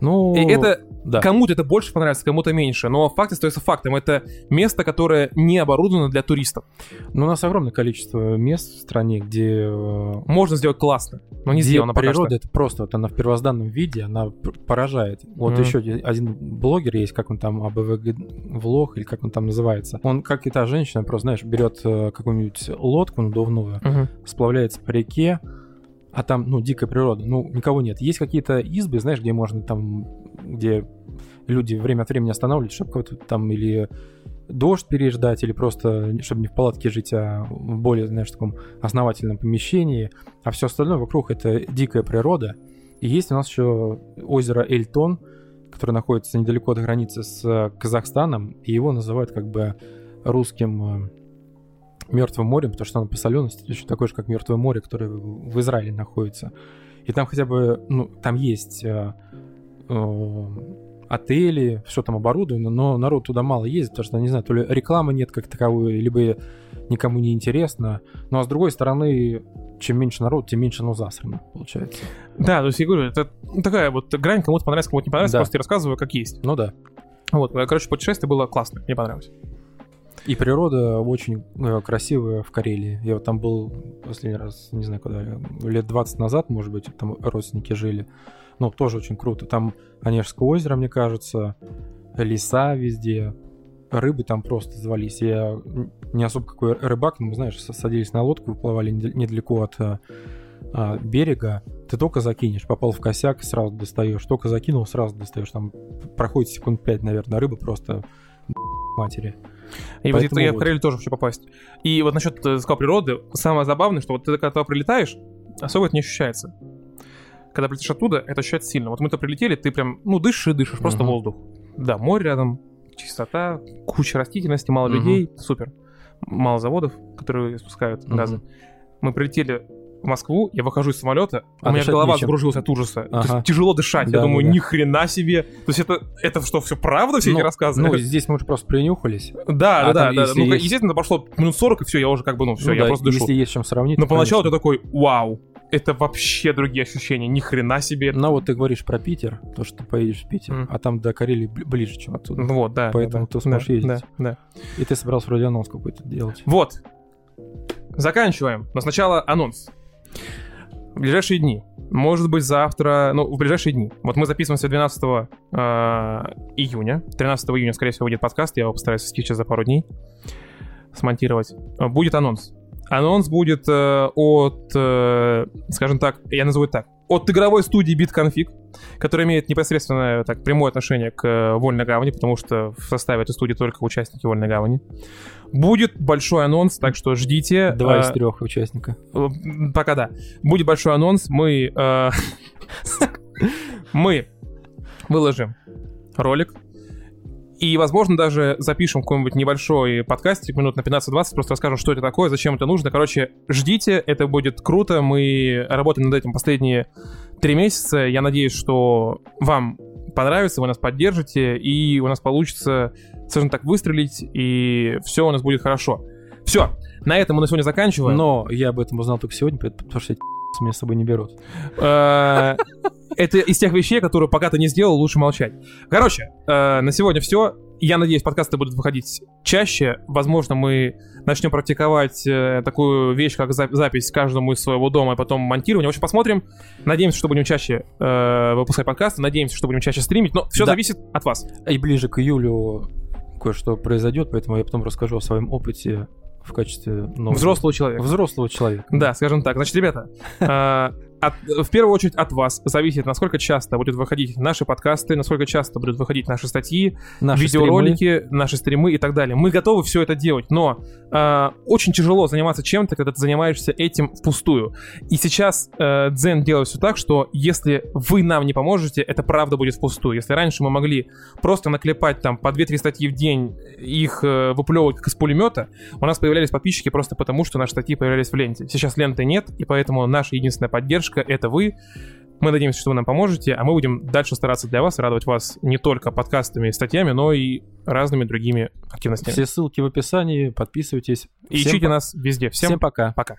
Ну, И это да. Кому-то это больше понравится, кому-то меньше. Но факт остается фактом. Это место, которое не оборудовано для туристов. Ну, у нас огромное количество мест в стране, где, э, Можно сделать классно, но не где сделано пока природа что. это просто, вот она в первозданном виде, она поражает. Вот Мгм. еще один блогер есть, как он там, АБВГ влог, или как он там называется. Он, как и та женщина, просто, знаешь, берет э, какую-нибудь лодку надувную, Мгм. сплавляется по реке, а там, ну, дикая природа, ну, никого нет. Есть какие-то избы, знаешь, где можно там, где люди время от времени останавливаются, чтобы кого-то там или дождь переждать, или просто, чтобы не в палатке жить, а в более, знаешь, таком основательном помещении. А все остальное вокруг — это дикая природа. И есть у нас еще озеро Эльтон, которое находится недалеко от границы с э, Казахстаном, и его называют как бы русским э, Мертвым морем, потому что оно по солености точно такое же, как Мертвое море, которое в Израиле находится. И там хотя бы, ну, там есть э, э, отели, все там оборудовано, но народ туда мало ездит, потому что, не знаю, то ли рекламы нет как таковой, либо никому не интересно. Ну а с другой стороны, чем меньше народ, тем меньше оно засрано, получается. Да, то есть я говорю, это такая вот грань, кому-то понравится, кому-то не понравится, Да. просто я рассказываю, как есть. Ну да. Вот, короче, путешествие было классно, мне понравилось. И природа очень э, красивая в Карелии. Я вот там был последний раз, не знаю, когда, лет 20 назад, может быть, там родственники жили. Ну, тоже очень круто. Там Онежское озеро, мне кажется, леса везде, рыбы там просто завались. Я не особо какой рыбак, но, знаешь, садились на лодку, выплывали нед- недалеко от а, а, берега. Ты только закинешь, попал в косяк, сразу достаешь. Только закинул, сразу достаешь. Там проходит секунд 5, наверное, рыба просто матери. И вот Поэтому я в вот. Карелию тоже хочу попасть. И вот насчет э, сказал природы, самое забавное, что вот ты когда туда прилетаешь, особо это не ощущается. Когда прилетишь оттуда, это ощущается сильно. Вот мы-то прилетели, ты прям, ну, дышишь и дышишь, просто воздух. Да, море рядом, чистота, куча растительности, мало Мгм. людей, супер. Мало заводов, которые спускают Мгм. газы. Мы прилетели в Москву, я выхожу из самолета, А у меня голова нечем. загружилась от ужаса. То Ага. есть тяжело дышать. Да, я думаю, да, да. ни хрена себе. То есть это, это что, все правда, все Ну, эти рассказы? Ну, здесь мы уже просто принюхались. Да, А да, да, там, да. если Ну, есть- естественно, прошло минут 40, и все, я уже как бы, ну, все, Ну я да, просто дышу. Если есть чем сравнить. Но то, поначалу ты конечно. такой, вау, это вообще другие ощущения, ни хрена себе. Ну вот ты говоришь про Питер, то, что ты поедешь в Питер, Мгм. а там до Карелии бли- ближе, чем оттуда. Ну Вот, да. Поэтому да, ты сможешь да, ездить. Да, да. И ты собрался вроде анонс какой-то делать. Вот. Заканчиваем. Но сначала анонс. В ближайшие дни, может быть, завтра, ну, в ближайшие дни. Вот мы записываемся 12 э, июня. 13 июня, скорее всего, выйдет подкаст. Я его постараюсь сейчас за пару дней смонтировать. Будет анонс. Анонс будет э, от, э, скажем так, я назову это так, от игровой студии BitConfig, которая имеет непосредственное так, прямое отношение к э, Вольной Гавани, потому что в составе этой студии только участники Вольной Гавани. Будет большой анонс, так что ждите. Два из трех участника. Пока да. Будет большой анонс. Мы... Мы выложим ролик и, возможно, даже запишем какой-нибудь небольшой подкастик минут на 15-20, просто расскажем, что это такое, зачем это нужно. Короче, ждите, это будет круто. Мы работаем над этим последние три месяца. Я надеюсь, что вам понравится, вы нас поддержите, и у нас получится, скажем так, выстрелить, и все у нас будет хорошо. Все, на этом мы на сегодня заканчиваем. Но я об этом узнал только сегодня, потому что меня с собой не берут. Э, это из тех вещей, которые пока ты не сделал, лучше молчать. Короче, э, на сегодня все. Я надеюсь, подкасты будут выходить чаще. Возможно, мы начнем практиковать э, такую вещь, как запись каждому из своего дома и потом монтирование. В общем, посмотрим. Надеемся, что будем чаще э, выпускать подкасты. Надеемся, что будем чаще стримить. Но все да. зависит от вас. И ближе к июлю кое-что произойдет, поэтому я потом расскажу о своем опыте в качестве нового... взрослого человека. Взрослого человека. Да, скажем так. Значит, ребята, а, от, в первую очередь от вас зависит, насколько часто будут выходить наши подкасты, насколько часто будут выходить наши статьи, наши видеоролики, стримы. наши стримы и так далее. Мы готовы все это делать, но э, очень тяжело заниматься чем-то, когда ты занимаешься этим впустую. И сейчас э, Дзен делает все так, что если вы нам не поможете, это правда будет впустую. Если раньше мы могли просто наклепать там по 2-3 статьи в день, их э, выплевывать как из пулемета, у нас появлялись подписчики просто потому, что наши статьи появлялись в ленте. Сейчас ленты нет, и поэтому наша единственная поддержка поддержка — это вы. Мы надеемся, что вы нам поможете, а мы будем дальше стараться для вас радовать вас не только подкастами и статьями, но и разными другими активностями. Все ссылки в описании, подписывайтесь. И Всем ищите по... нас везде. Всем, Всем пока. Пока.